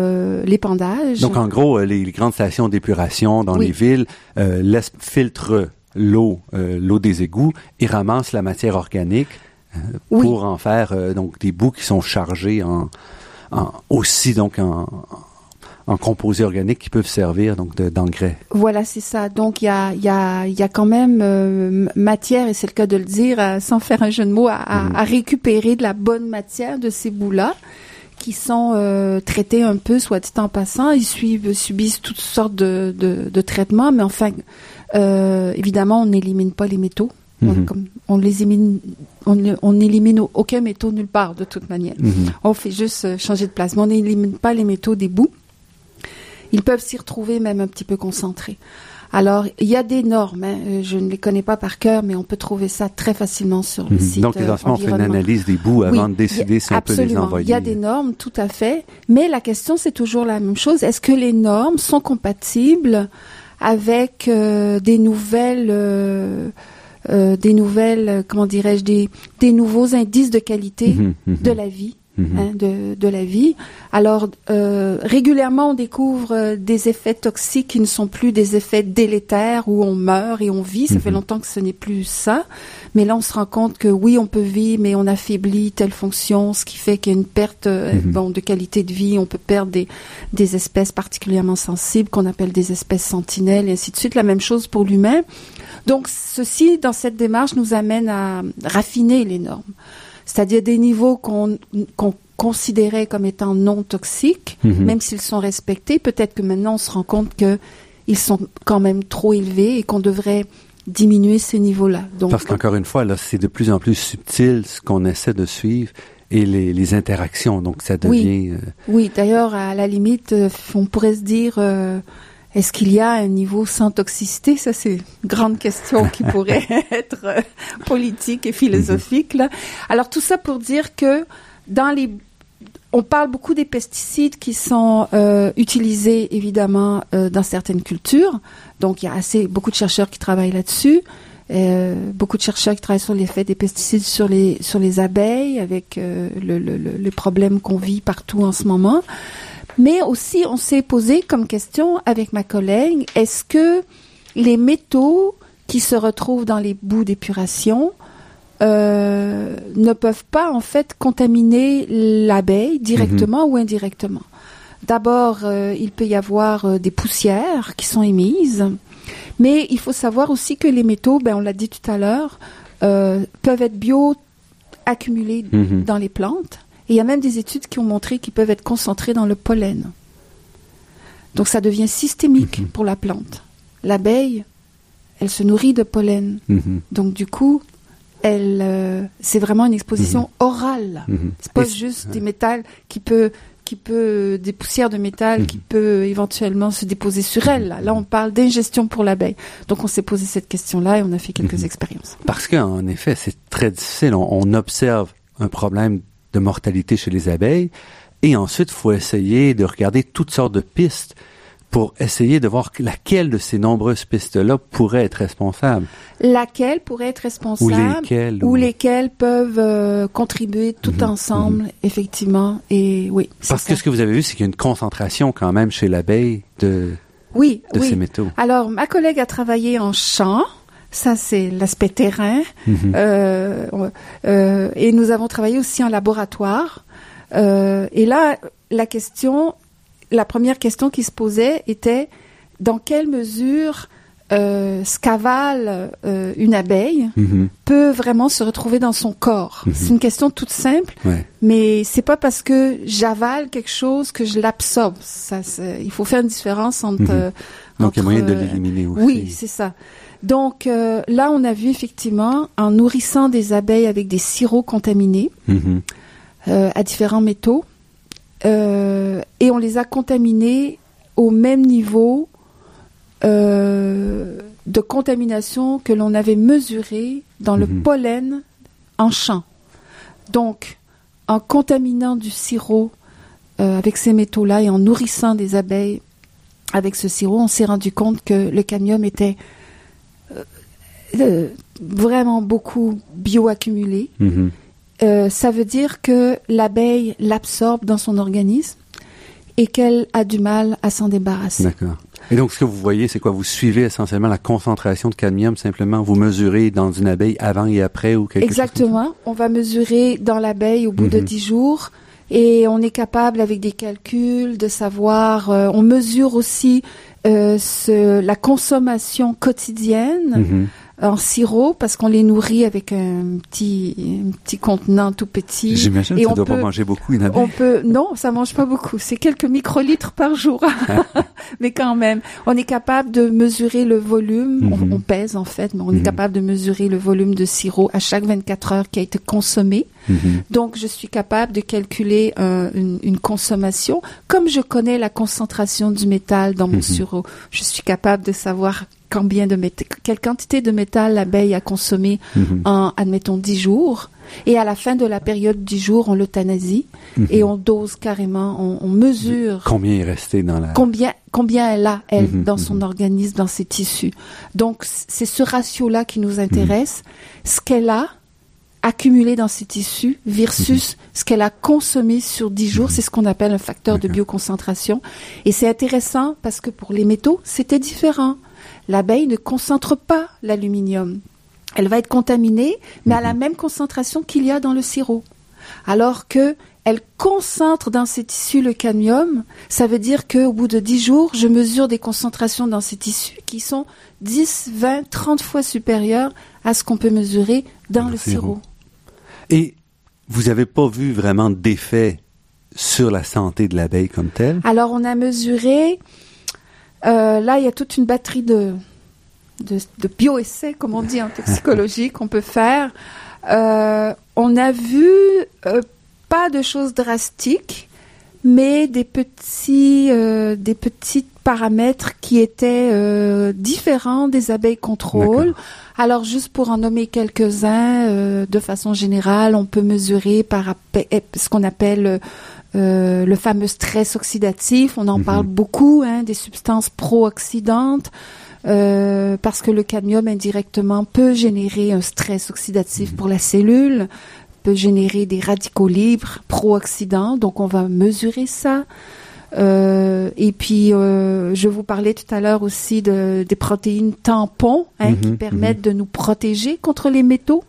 l'épandage. Donc, en gros, les, les grandes stations d'épuration dans Oui. les villes laissent filtrent l'eau, euh, l'eau des égouts et ramassent la matière organique euh, Oui. pour en faire euh, donc des bouts qui sont chargés en, en- aussi donc en, en composés organiques qui peuvent servir donc de- d'engrais. Voilà, c'est ça. Donc, il y a, y, a, y a quand même euh, matière, et c'est le cas de le dire, sans faire un jeu de mots, à, Mhm. à récupérer de la bonne matière de ces bouts-là qui sont euh, traités un peu, soit dit en passant. Ils suivent, subissent toutes sortes de, de, de traitements, mais enfin, euh, évidemment, on n'élimine pas les métaux. On, Mhm. comme, on les élimine, on ne- on n'élimine aucun métaux nulle part, de toute manière. Mhm. On fait juste euh, changer de place. Mais on n'élimine pas les métaux des bouts. Ils peuvent s'y retrouver même un petit peu concentrés. Alors, il y a des normes, hein. Euh, je ne les connais pas par cœur, mais on peut trouver ça très facilement sur le Mhm. site. Donc, les on fait une analyse des bouts avant Oui, de décider a- si on peut les envoyer. Il y a des normes, tout à fait. Mais la question, c'est toujours la même chose. Est-ce que les normes sont compatibles avec euh, des nouvelles, euh, euh, des nouvelles, comment dirais-je, des, des nouveaux indices de qualité Mhm, mhm, de la vie mhm. hein, de, de la vie. Alors, euh, régulièrement, on découvre euh, des effets toxiques qui ne sont plus des effets délétères où on meurt et on vit. Ça fait Mhm. longtemps que ce n'est plus ça. Mais là, on se rend compte que oui, on peut vivre, mais on affaiblit telle fonction, ce qui fait qu'il y a une perte euh, Mhm. bon, de qualité de vie. On peut perdre des, des espèces particulièrement sensibles qu'on appelle des espèces sentinelles et ainsi de suite. La même chose pour l'humain. Donc, ceci, dans cette démarche, nous amène à raffiner les normes c'est-à-dire des niveaux qu'on considérait comme étant non toxiques, Mhm. même s'ils sont respectés. Peut-être que maintenant on se rend compte que ils sont quand même trop élevés et qu'on devrait diminuer ces niveaux-là. Parce qu'encore une fois, là, c'est de plus en plus subtil ce qu'on essaie de suivre et les, les interactions. Donc, ça Oui. devient... euh, oui, d'ailleurs, à la limite, euh, on pourrait se dire, euh, est-ce qu'il y a un niveau sans toxicité? Ça, c'est une grande question qui pourrait être euh, politique et philosophique. Là. Alors, tout ça pour dire que dans les... On parle beaucoup des pesticides qui sont euh, utilisés, évidemment, euh, dans certaines cultures. Donc, il y a assez, beaucoup de chercheurs qui travaillent là-dessus. Euh, beaucoup de chercheurs qui travaillent sur l'effet des pesticides sur les sur les abeilles, avec le, le, le, le problème qu'on vit partout en ce moment. Mais aussi, on s'est posé comme question avec ma collègue est-ce que les métaux qui se retrouvent dans les bouts d'épuration euh, ne peuvent pas en fait contaminer l'abeille directement ou indirectement? D'abord, euh, il peut y avoir euh, des poussières qui sont émises, mais il faut savoir aussi que les métaux, ben, on l'a dit tout à l'heure, euh, peuvent être bio accumulés mhm. dans les plantes. Et il y a même des études qui ont montré qu'ils peuvent être concentrés dans le pollen. Donc ça devient systémique Mhm. pour la plante. L'abeille, elle se nourrit de pollen. Mhm, Donc du coup, elle, euh, c'est vraiment une exposition orale. mhm. C'est pas Et- juste des métals qui peut, qui peut, des poussières de métal qui peut éventuellement se déposer sur elle. Là, on parle d'ingestion pour l'abeille. Donc, on s'est posé cette question-là et on a fait quelques expériences. Parce qu'en effet, c'est très difficile. On, on observe un problème de mortalité chez les abeilles et ensuite, il faut essayer de regarder toutes sortes de pistes pour essayer de voir laquelle de ces nombreuses pistes-là pourrait être responsable. Laquelle pourrait être Ou responsable lesquelles. ou lesquelles peuvent euh, contribuer tout Mhm, ensemble, effectivement. Et oui, Parce ça. que ce que vous avez vu, c'est qu'il y a une concentration quand même chez l'abeille de, oui, de oui. ces métaux. Alors, ma collègue a travaillé en champ. Ça, c'est l'aspect terrain. Mhm. Euh, euh, et nous avons travaillé aussi en laboratoire. Euh, et là, la question, la première question qui se posait était dans quelle mesure ce qu'avale une abeille Mhm. peut vraiment se retrouver dans son corps? Mhm. C'est une question toute simple, Ouais. mais c'est pas parce que j'avale quelque chose que je l'absorbe. Ça, il faut faire une différence entre. Donc, il y a moyen de l'éliminer aussi. oui, c'est ça. Donc euh, là, on a vu effectivement, en nourrissant des abeilles avec des sirops contaminés Mhm. euh, à différents métaux, euh, et on les a contaminés au même niveau de contamination que l'on avait mesuré dans le Mhm. pollen en champ. Donc, en contaminant du sirop avec ces métaux-là et en nourrissant des abeilles avec ce sirop, on s'est rendu compte que le cadmium était euh, euh, vraiment beaucoup bioaccumulé. Mhm. Euh, ça veut dire que l'abeille l'absorbe dans son organisme et qu'elle a du mal à s'en débarrasser. D'accord. Et donc, ce que vous voyez, c'est quoi? Vous suivez essentiellement la concentration de cadmium, simplement. Vous mesurez dans une abeille avant et après ou quelque chose comme Exactement. On va mesurer dans l'abeille au bout de Mhm. 10 jours et on est capable avec des calculs de savoir. euh, on mesure aussi euh, ce- la consommation quotidienne Mhm. En sirop parce qu'on les nourrit avec un petit, un petit contenant tout petit. J'imagine que ça on doit peut- pas manger beaucoup une abeille. On peut, non, ça mange pas beaucoup. C'est quelques microlitres par jour. mais quand même, on est capable de mesurer le volume. Mhm. on, on pèse en fait, mais on Mhm. est capable de mesurer le volume de sirop à chaque 24 heures qui a été consommé. Mhm. Donc, je suis capable de calculer euh, une, une consommation. Comme je connais la concentration du métal dans mon Mhm. sirop, je suis capable de savoir combien de quelle quantité de métal l'abeille a consommé Mhm. en, admettons, 10 jours. Et à la fin de la période 10 jours, on l'euthanasie Mhm. et on dose carrément, on, on mesure Combien est resté dans la... combien combien elle a elle Mhm, dans son organisme dans ses tissus. Donc c'est ce ratio là qui nous intéresse. Ce qu'elle a accumulé dans ses tissus versus ce qu'elle a consommé sur 10 jours c'est ce qu'on appelle un facteur de bioconcentration. Et c'est intéressant parce que pour les métaux c'était différent l'abeille ne concentre pas l'aluminium elle va être contaminée mais à la même concentration qu'il y a dans le sirop alors que elle concentre dans ses tissus le cadmium, ça veut dire qu'au bout de 10 jours, je mesure des concentrations dans ces tissus qui sont 10, 20, 30 fois supérieures à ce qu'on peut mesurer dans le le sirop. sirop. Et vous n'avez pas vu vraiment d'effet sur la santé de l'abeille comme telle? Alors on a mesuré, euh, là il y a toute une batterie de, de, de bioessais, comme on dit en toxicologie, qu'on peut faire. Euh, on a vu euh, pas de choses drastiques, mais des petits, des petits paramètres qui étaient différents des abeilles contrôle. Alors juste pour en nommer quelques-uns, de façon générale, on peut mesurer par eh, ce qu'on appelle euh, le fameux stress oxydatif. On en Mhm. parle beaucoup, hein, des substances pro-oxydantes. euh, parce que le cadmium indirectement peut générer un stress oxydatif Mhm. pour la cellule, peut générer des radicaux libres pro-oxydants, donc on va mesurer ça. Euh, et puis, je vous parlais tout à l'heure aussi de, des protéines tampons hein, qui Mhm, permettent de nous protéger contre les métaux.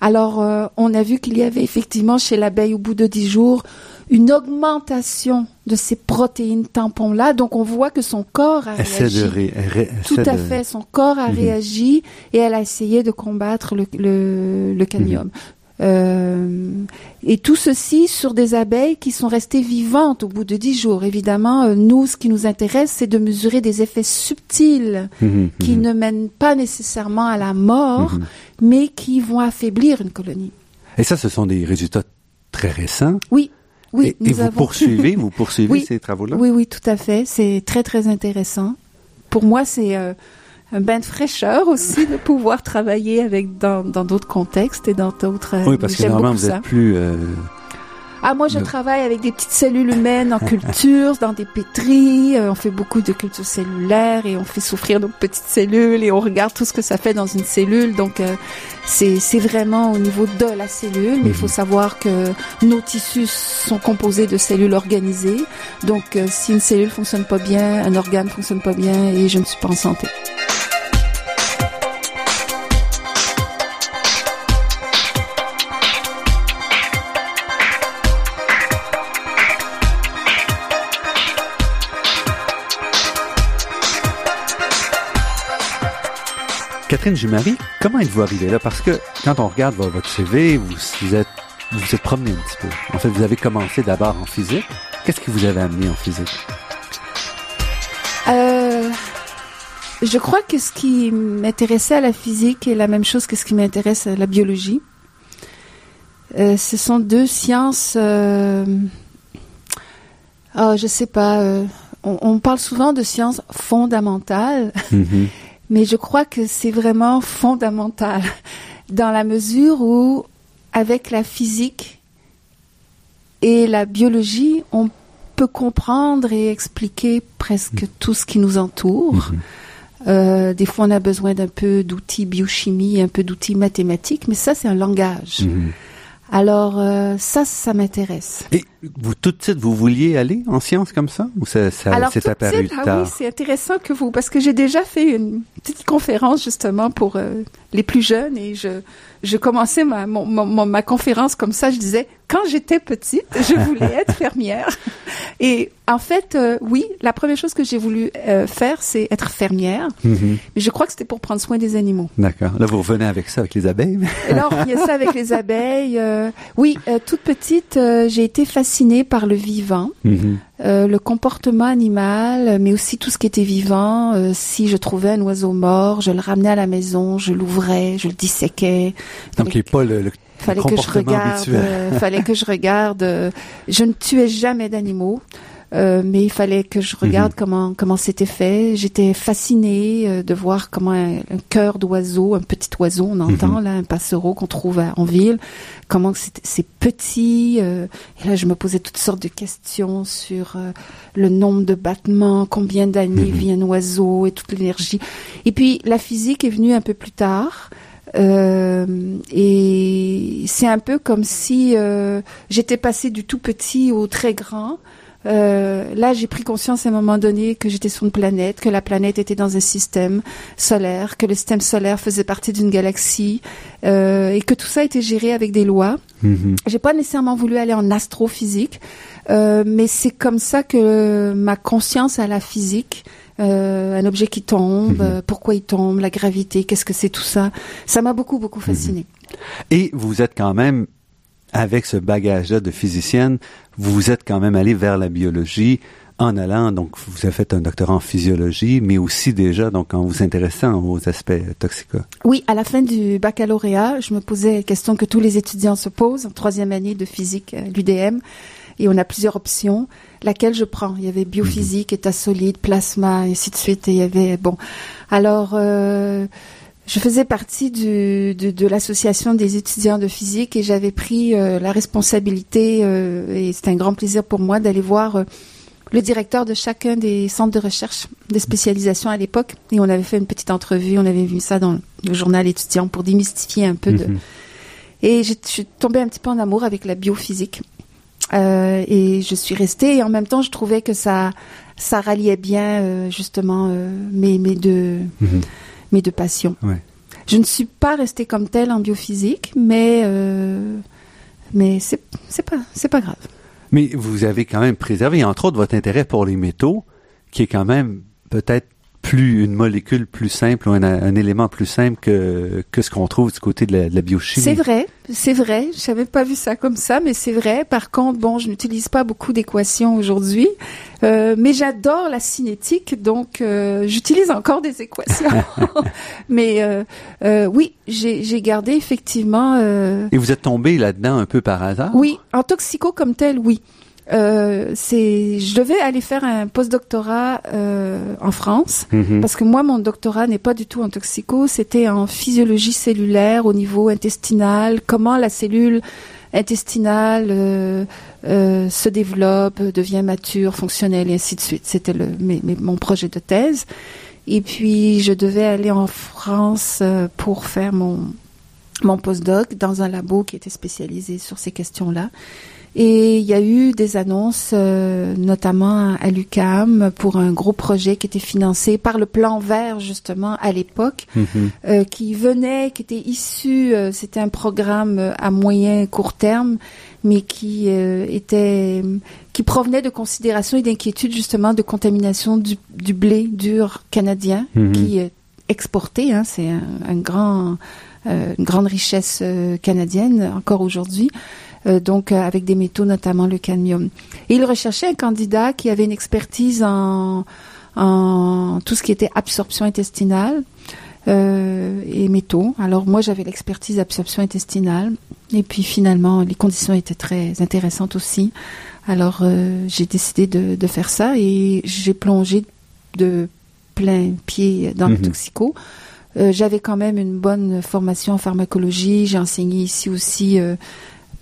Alors, on a vu qu'il y avait effectivement chez l'abeille au bout de 10 jours une augmentation de ces protéines tampons-là. Donc, on voit que son corps a Essaie réagi. de... ré- ré- Tout à de- fait. Son corps a Mhm. réagi et elle a essayé de combattre le, le, le cadmium. Mhm. Euh, et tout ceci sur des abeilles qui sont restées vivantes au bout de dix jours. Évidemment, euh, nous, ce qui nous intéresse, c'est de mesurer des effets subtils Mhm, qui mhm, ne mènent pas nécessairement à la mort, mhm. mais qui vont affaiblir une colonie. Et ça, ce sont des résultats très récents. Oui, oui, et, et vous avons... poursuivez, vous poursuivez Oui. ces travaux-là? Oui, oui, tout à fait. C'est très, très intéressant. Pour moi, c'est euh, un bain de fraîcheur aussi de pouvoir travailler avec dans d'autres contextes et dans d'autres. euh, Oui, parce que normalement, vous êtes plus... euh, Ah, moi, je Le- travaille avec des petites cellules humaines en culture, dans des pétris. euh, on fait beaucoup de culture cellulaire et on fait souffrir nos petites cellules et on regarde tout ce que ça fait dans une cellule. Donc, euh, c'est c'est vraiment au niveau de la cellule. Mais il faut Mhm. savoir que nos tissus sont composés de cellules organisées. Donc, euh, si une cellule fonctionne pas bien, un organe fonctionne pas bien et je ne suis pas en santé. Catherine Jumari, comment êtes-vous arrivée là? Parce que quand on regarde vo- votre CV, vous vous êtes, vous vous êtes promené un petit peu. En fait, vous avez commencé d'abord en physique. Qu'est-ce qui vous avait amené en physique? Euh, je crois que ce qui m'intéressait à la physique est la même chose que ce qui m'intéresse à la biologie. Euh, ce sont deux sciences. Euh, ah, je sais pas. euh, on, on parle souvent de sciences fondamentales, Mhm. Mais je crois que c'est vraiment fondamental dans la mesure où, avec la physique et la biologie, on peut comprendre et expliquer presque tout ce qui nous entoure. Mhm. Euh, des fois, on a besoin d'un peu d'outils biochimie, un peu d'outils mathématiques, mais ça, c'est un langage. Mhm. Alors, euh, ça, ça m'intéresse. Et vous, tout de suite, vous vouliez aller en sciences comme ça? Ou ça, ça Alors, tout de apparu suite, ah tard? oui, c'est intéressant que vous, parce que j'ai déjà fait une petite conférence justement pour euh, les plus jeunes et je, je commençais ma, mon- mon- ma conférence comme ça. Je disais, quand j'étais petite, je voulais être fermière. Et en fait, euh, oui, la première chose que j'ai voulu euh, faire, c'est être fermière. Mhm. Mais je crois que c'était pour prendre soin des animaux. D'accord. Là, vous revenez avec ça, avec les abeilles? Là, on revient ça avec les abeilles. euh, oui, toute petite, j'ai été fascinée par le vivant. Mhm. Le comportement animal, mais aussi tout ce qui était vivant. Si je trouvais un oiseau mort, je le ramenais à la maison, je l'ouvrais, je le disséquais. Donc, il n'est pas le, le fallait que je regarde. euh, fallait que je regarde. euh, je ne tuais jamais d'animaux. Euh, mais il fallait que je regarde comment comment c'était fait. J'étais fascinée euh, de voir comment un, cœur d'oiseau, un petit oiseau, on entend là un passereau qu'on trouve en ville, comment c'est petit. Euh, et là, je me posais toutes sortes de questions sur le nombre de battements, combien d'années vit un oiseau et toute l'énergie. Et puis la physique est venue un peu plus tard. Euh, et c'est un peu comme si euh, j'étais passée du tout petit au très grand. Euh, là, j'ai pris conscience à un moment donné que j'étais sur une planète, que la planète était dans un système solaire, que le système solaire faisait partie d'une galaxie euh, et que tout ça était géré avec des lois. Mm-hmm. J'ai pas nécessairement voulu aller en astrophysique, euh, mais c'est comme ça que ma conscience à la physique un objet qui tombe, mhm. euh, pourquoi il tombe, la gravité, qu'est-ce que c'est tout ça. Ça m'a beaucoup, beaucoup fasciné. Mhm. Et vous êtes quand même, avec ce bagage-là de physicienne, vous êtes quand même allé vers la biologie en allant, donc vous avez fait un doctorat en physiologie, mais aussi déjà donc en vous intéressant aux aspects toxicaux. Oui, à la fin du baccalauréat, je me posais la question que tous les étudiants se posent en troisième année de physique à l'UDM, et on a plusieurs options laquelle je prends? Il y avait biophysique, état solide, plasma, et ainsi de suite. Et il y avait bon. Alors, euh, je faisais partie du, de, de l'association des étudiants de physique et j'avais pris euh, la responsabilité euh, et c'était un grand plaisir pour moi d'aller voir euh, le directeur de chacun des centres de recherche de spécialisation à l'époque et on avait fait une petite entrevue, on avait vu ça dans le journal étudiant pour démystifier un peu de mhm. et je suis tombée un petit peu en amour avec la biophysique. Euh, et je suis restée et en même temps je trouvais que ça ça ralliait bien euh, justement euh, mes mes deux mhm. mes deux passions. Ouais. Je ne suis pas restée comme telle en biophysique, mais mais c'est c'est pas c'est pas grave. Mais vous avez quand même préservé entre autres votre intérêt pour les métaux qui est quand même peut-être plus une molécule plus simple ou un, élément plus simple que, que ce qu'on trouve du côté de la, biochimie. C'est vrai, c'est vrai. Je n'avais pas vu ça comme ça, mais c'est vrai. Par contre, bon, je n'utilise pas beaucoup d'équations aujourd'hui, euh, mais j'adore la cinétique, donc euh, j'utilise encore des équations. mais euh, oui, j'ai gardé effectivement. Et vous êtes tombé là-dedans un peu par hasard? Oui, en toxico comme tel, oui. Euh, c'est, je devais aller faire un postdoctorat euh, en France mhm. parce que moi, mon doctorat n'est pas du tout en toxico, c'était en physiologie cellulaire au niveau intestinal, comment la cellule intestinale euh, euh se développe, devient mature, fonctionnelle et ainsi de suite. C'était le, mon projet de thèse. Et puis, je devais aller en France euh, pour faire mon mon postdoc dans un labo qui était spécialisé sur ces questions-là. Et il y a eu des annonces, euh, notamment à l'UCAM, pour un gros projet qui était financé par le plan vert, justement, à l'époque, mhm. euh, qui venait, qui était issu, euh, c'était un programme à moyen court terme, mais qui était, qui provenait de considérations et d'inquiétudes, justement, de contamination du, du blé dur canadien, mhm. qui est exporté, hein, c'est un, grand, une grande richesse canadienne encore aujourd'hui. Euh, donc euh, avec des métaux, notamment le cadmium. Et il recherchait un candidat qui avait une expertise en, en tout ce qui était absorption intestinale euh, et métaux. Alors moi, j'avais l'expertise absorption intestinale. Et puis finalement, les conditions étaient très intéressantes aussi. Alors j'ai décidé de, de, faire ça et j'ai plongé de plein pied dans le mhm. toxico. j'avais quand même une bonne formation en pharmacologie. J'ai enseigné ici aussi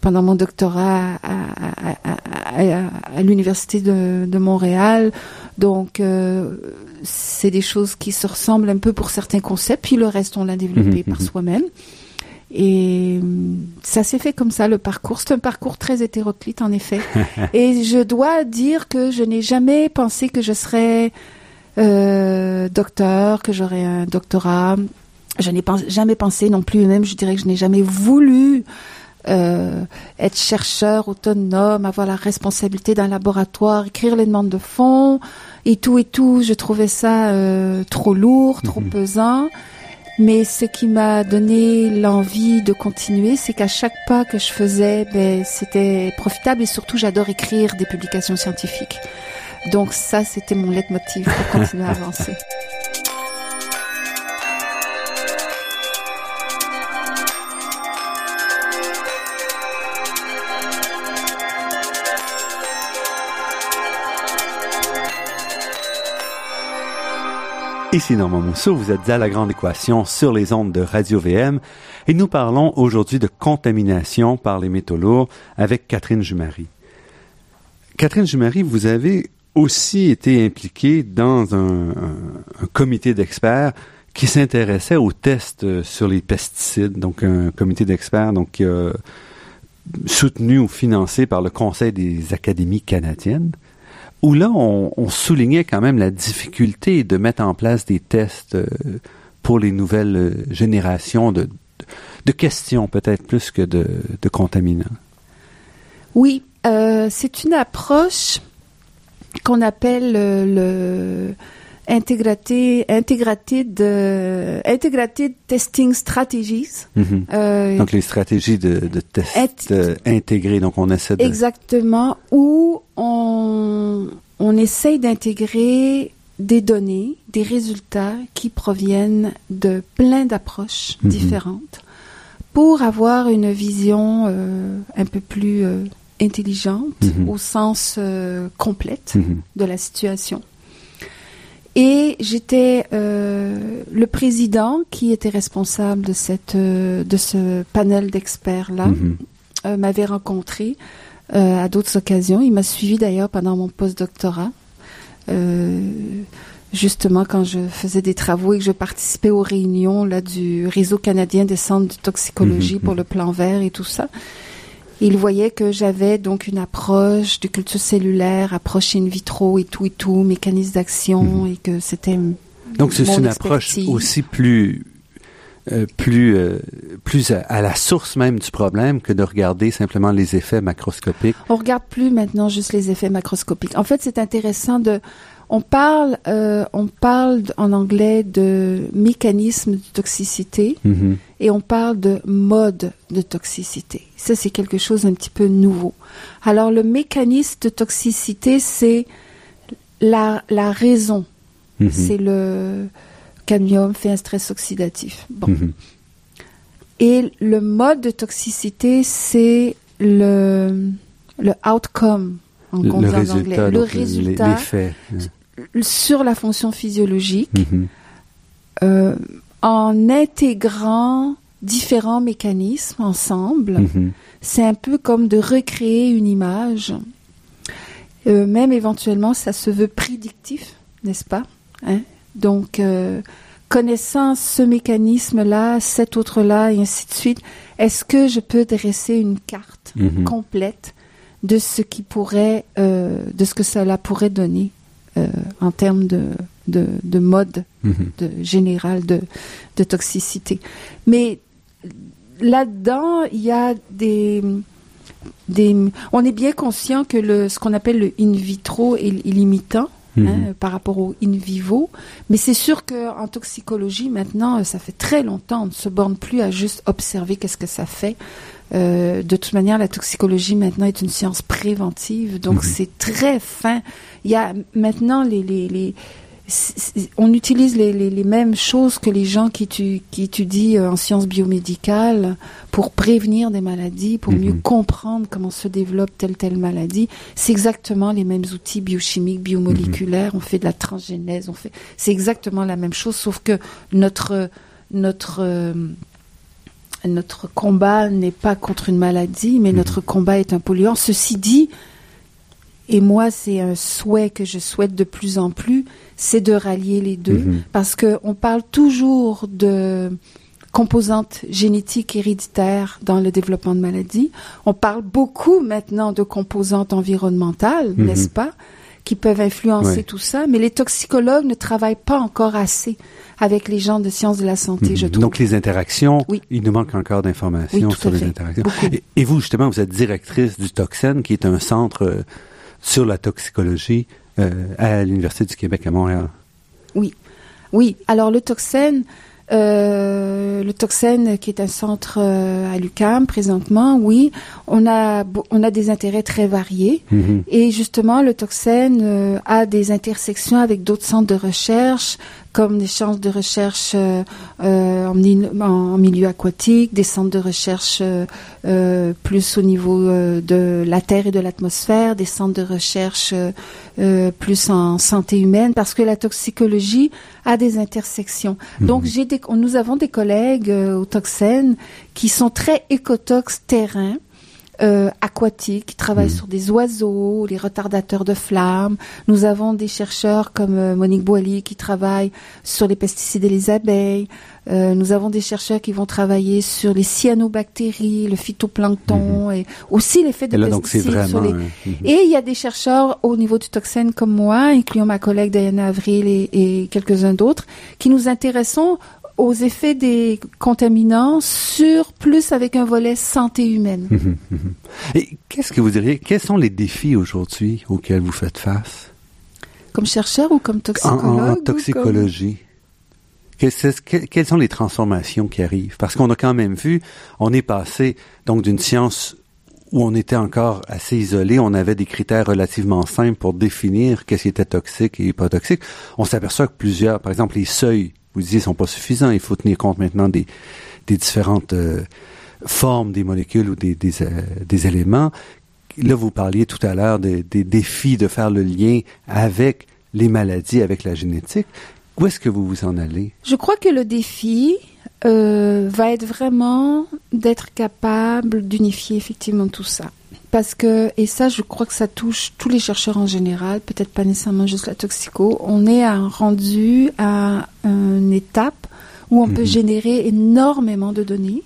pendant mon doctorat à, l'université de, Montréal. Donc, euh, c'est des choses qui se ressemblent un peu pour certains concepts, puis le reste, on l'a développé mhm, par mhm. soi-même. Et ça s'est fait comme ça, le parcours. C'est un parcours très hétéroclite, en effet. Et je dois dire que je n'ai jamais pensé que je serais euh, docteur, que j'aurais un doctorat. Je n'ai jamais pensé non plus, même je dirais que je n'ai jamais voulu euh, être chercheur autonome, avoir la responsabilité d'un laboratoire, écrire les demandes de fonds et tout et tout. Je trouvais ça euh, trop lourd, trop mhm. pesant. Mais ce qui m'a donné l'envie de continuer, c'est qu'à chaque pas que je faisais, ben, c'était profitable et surtout j'adore écrire des publications scientifiques. Donc ça, c'était mon leitmotiv pour continuer à avancer. Ici Normand Mousseau, vous êtes à La Grande Équation sur les ondes de Radio VM et nous parlons aujourd'hui de contamination par les métaux lourds avec Catherine Jumary. Catherine Jumary, vous avez aussi été impliquée dans un, comité d'experts qui s'intéressait aux tests sur les pesticides, donc un comité d'experts donc a soutenu ou financé par le Conseil des académies canadiennes où là, on, soulignait quand même la difficulté de mettre en place des tests euh, pour les nouvelles euh, générations de, de questions, peut-être plus que de, de contaminants. Oui, euh, c'est une approche qu'on appelle le Integrated, integrated, integrated testing strategies. Euh, donc les stratégies de, de tests euh, intégrés. Donc on essaie de exactement où on essaye d'intégrer des données, des résultats qui proviennent de plein d'approches mm-hmm. différentes pour avoir une vision euh, un peu plus euh, intelligente mm-hmm. au sens euh, complète de la situation. Et j'étais le président qui était responsable de cette de ce panel d'experts là mhm. m'avait rencontré euh, à d'autres occasions. Il m'a suivi d'ailleurs pendant mon postdoctorat. justement quand je faisais des travaux et que je participais aux réunions là du réseau canadien des centres de toxicologie mhm. pour le plan vert et tout ça. Il voyait que j'avais donc une approche de culture cellulaire, approche in vitro et tout et tout, mécanisme d'action mhm. et que c'était donc c'est une approche aussi plus euh, plus euh, plus à, la source même du problème que de regarder simplement les effets macroscopiques. On regarde plus maintenant juste les effets macroscopiques. En fait, c'est intéressant de on parle, euh, on parle en anglais de mécanisme de toxicité mm-hmm. et on parle de mode de toxicité. Ça, c'est quelque chose d'un petit peu nouveau. Alors, le mécanisme de toxicité, c'est la, la raison. Mm-hmm. C'est le cadmium fait un stress oxydatif. Bon. Mm-hmm. Et le mode de toxicité, c'est le, le outcome en le, résultat, Le résultat, sur la fonction physiologique Mhm. euh, en intégrant différents mécanismes ensemble. Mhm. C'est un peu comme de recréer une image. Euh, même éventuellement, ça se veut prédictif, n'est-ce pas Hein? Donc, euh, connaissant ce mécanisme-là, cet autre-là, et ainsi de suite, est-ce que je peux dresser une carte Mhm. complète de ce qui pourrait, euh, de ce que cela pourrait donner euh, en termes de, de, de mode Mhm. de, général de, de toxicité? Mais là-dedans, il y a des, des... On est bien conscient que le, ce qu'on appelle le in vitro est, est limitant. Mhm. hein, par rapport au in vivo, mais c'est sûr qu'en toxicologie maintenant, ça fait très longtemps, on ne se borne plus à juste observer qu'est-ce que ça fait. Euh, de toute manière, la toxicologie maintenant est une science préventive, donc Mhm. c'est très fin. Il y a maintenant les, les, les on utilise les, les, les mêmes choses que les gens qui, étu- qui étudient euh, en sciences biomédicales pour prévenir des maladies, pour Mhm. mieux comprendre comment se développe telle telle maladie. C'est exactement les mêmes outils biochimiques, biomoléculaires. On fait de la transgénèse, on fait. C'est exactement la même chose, sauf que notre notre euh, notre combat n'est pas contre une maladie, mais Mhm. notre combat est un polluant. Ceci dit, et moi, c'est un souhait que je souhaite de plus en plus, c'est de rallier les deux, Mhm. parce que on parle toujours de composantes génétiques héréditaires dans le développement de maladies. On parle beaucoup maintenant de composantes environnementales, Mhm. n'est-ce pas, qui peuvent influencer Ouais. tout ça, mais les toxicologues ne travaillent pas encore assez avec les gens de sciences de la santé, je Mhm. trouve. Donc les interactions, Oui. il nous manque encore d'informations Oui, sur les interactions. Et vous, justement, vous êtes directrice du Toxen, qui est un centre euh, sur la toxicologie euh, à l'Université du Québec à Montréal. Oui. Alors le toxène, Euh, le Toxen, qui est un centre euh, à l'UCAM présentement, oui, on a on a des intérêts très variés Mhm. et justement le Toxen euh, a des intersections avec d'autres centres de recherche comme des centres de recherche euh, euh, en, mi- en milieu aquatique, des centres de recherche euh, plus au niveau euh, de la terre et de l'atmosphère, des centres de recherche euh, plus en santé humaine, parce que la toxicologie a des intersections. Donc j'ai des, nous avons des collègues euh, au Toxen qui sont très écotox terrain. Euh, aquatiques, qui travaillent sur des oiseaux, les retardateurs de flammes. Nous avons des chercheurs comme euh, Monique Boily qui travaillent sur les pesticides et les abeilles. Euh, nous avons des chercheurs qui vont travailler sur les cyanobactéries, le phytoplancton et aussi l'effet de là, pesticides sur les, mhm. et il y a des chercheurs au niveau du toxène comme moi, incluant ma collègue Diana Avril et, et quelques-uns d'autres, qui nous intéressons aux effets des contaminants sur plus avec un volet santé humaine. Mhm, mhm. Et qu'est-ce que vous diriez, quels sont les défis aujourd'hui auxquels vous faites face? Comme chercheur ou comme toxicologue en- comme- toxicologie? Que- que- quelles sont les transformations qui arrivent? Parce qu'on a quand même vu, on est passé donc d'une science où on était encore assez isolé, on avait des critères relativement simples pour définir qu'est-ce qui était toxique et pas toxique. On s'aperçoit que plusieurs, par exemple, les seuils, vous disiez, sont pas suffisants. Il faut tenir compte maintenant des, différentes euh, formes des molécules ou euh, des éléments. Là, vous parliez tout à l'heure des, des défis de faire le lien avec les maladies, avec la génétique. Où est-ce que vous vous en allez? Je crois que le défi euh, va être vraiment d'être capable d'unifier effectivement tout ça. Parce que, et ça, je crois que ça touche tous les chercheurs en général, peut-être pas nécessairement juste la toxico, on est à- rendu à une étape où on peut Mhm. générer énormément de données.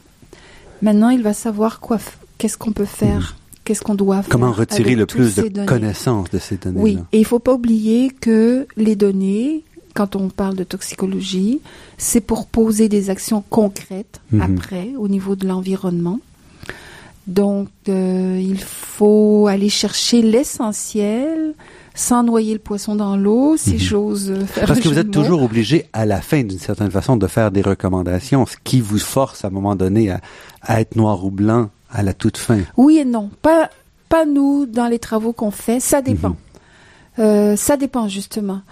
Maintenant, il va savoir quoi, qu'est-ce qu'on peut faire, qu'est-ce qu'on doit faire. Mhm. Comment retirer le plus de ces données. connaissances de ces données-là? Oui, et il faut pas oublier que les données, quand on parle de toxicologie, c'est pour poser des actions concrètes Mhm. après au niveau de l'environnement. Donc, euh, il faut aller chercher l'essentiel sans noyer le poisson dans l'eau, Mhm. j'ose euh, faire Parce que vous êtes toujours obligé, à la fin, d'une certaine façon, de faire des recommandations, ce qui vous force, à un moment donné, à, à être noir ou blanc à la toute fin. Oui et non. Pas, pas nous dans les travaux qu'on fait. Ça dépend. Mhm. Euh, ça dépend justement.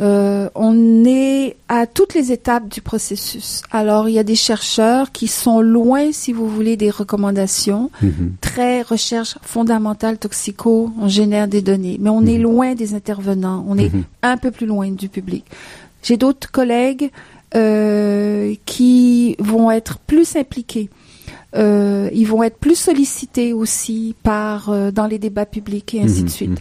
Euh, on est à toutes les étapes du processus. Alors, il y a des chercheurs qui sont loin, si vous voulez, des recommandations. Mhm. Très recherche fondamentale toxico, on génère des données. Mais on est Mhm. loin des intervenants. On est Mhm. un peu plus loin du public. J'ai d'autres collègues euh, qui vont être plus impliqués. Euh, ils vont être plus sollicités aussi par euh, dans les débats publics et ainsi de suite.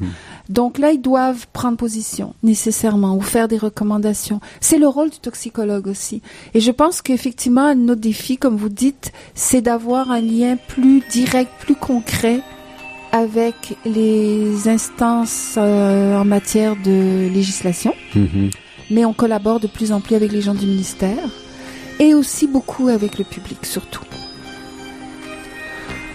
Donc là, ils doivent prendre position nécessairement ou faire des recommandations. C'est le rôle du toxicologue aussi. Et je pense qu'effectivement, notre défi, comme vous dites, c'est d'avoir un lien plus direct, plus concret avec les instances euh, en matière de législation. Mhm. Mais on collabore de plus en plus avec les gens du ministère et aussi beaucoup avec le public surtout.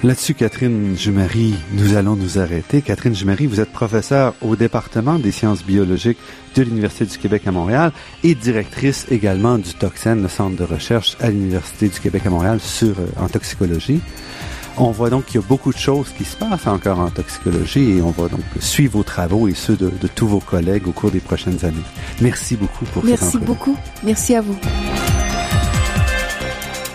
Là-dessus, Catherine Jumery, nous allons nous arrêter. Catherine Jumery, vous êtes professeure au département des sciences biologiques de l'Université du Québec à Montréal et directrice également du Toxen, le centre de recherche à l'Université du Québec à Montréal sur, euh, en toxicologie. On voit donc qu'il y a beaucoup de choses qui se passent encore en toxicologie et on va donc suivre vos travaux et ceux de, de tous vos collègues au cours des prochaines années. Merci beaucoup pour cette Merci beaucoup. Merci à vous.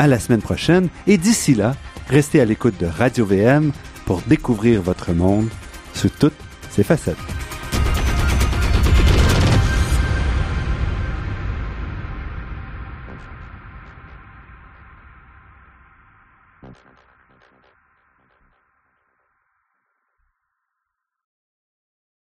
à la semaine prochaine et d'ici là, restez à l'écoute de Radio VM pour découvrir votre monde sous toutes ses facettes.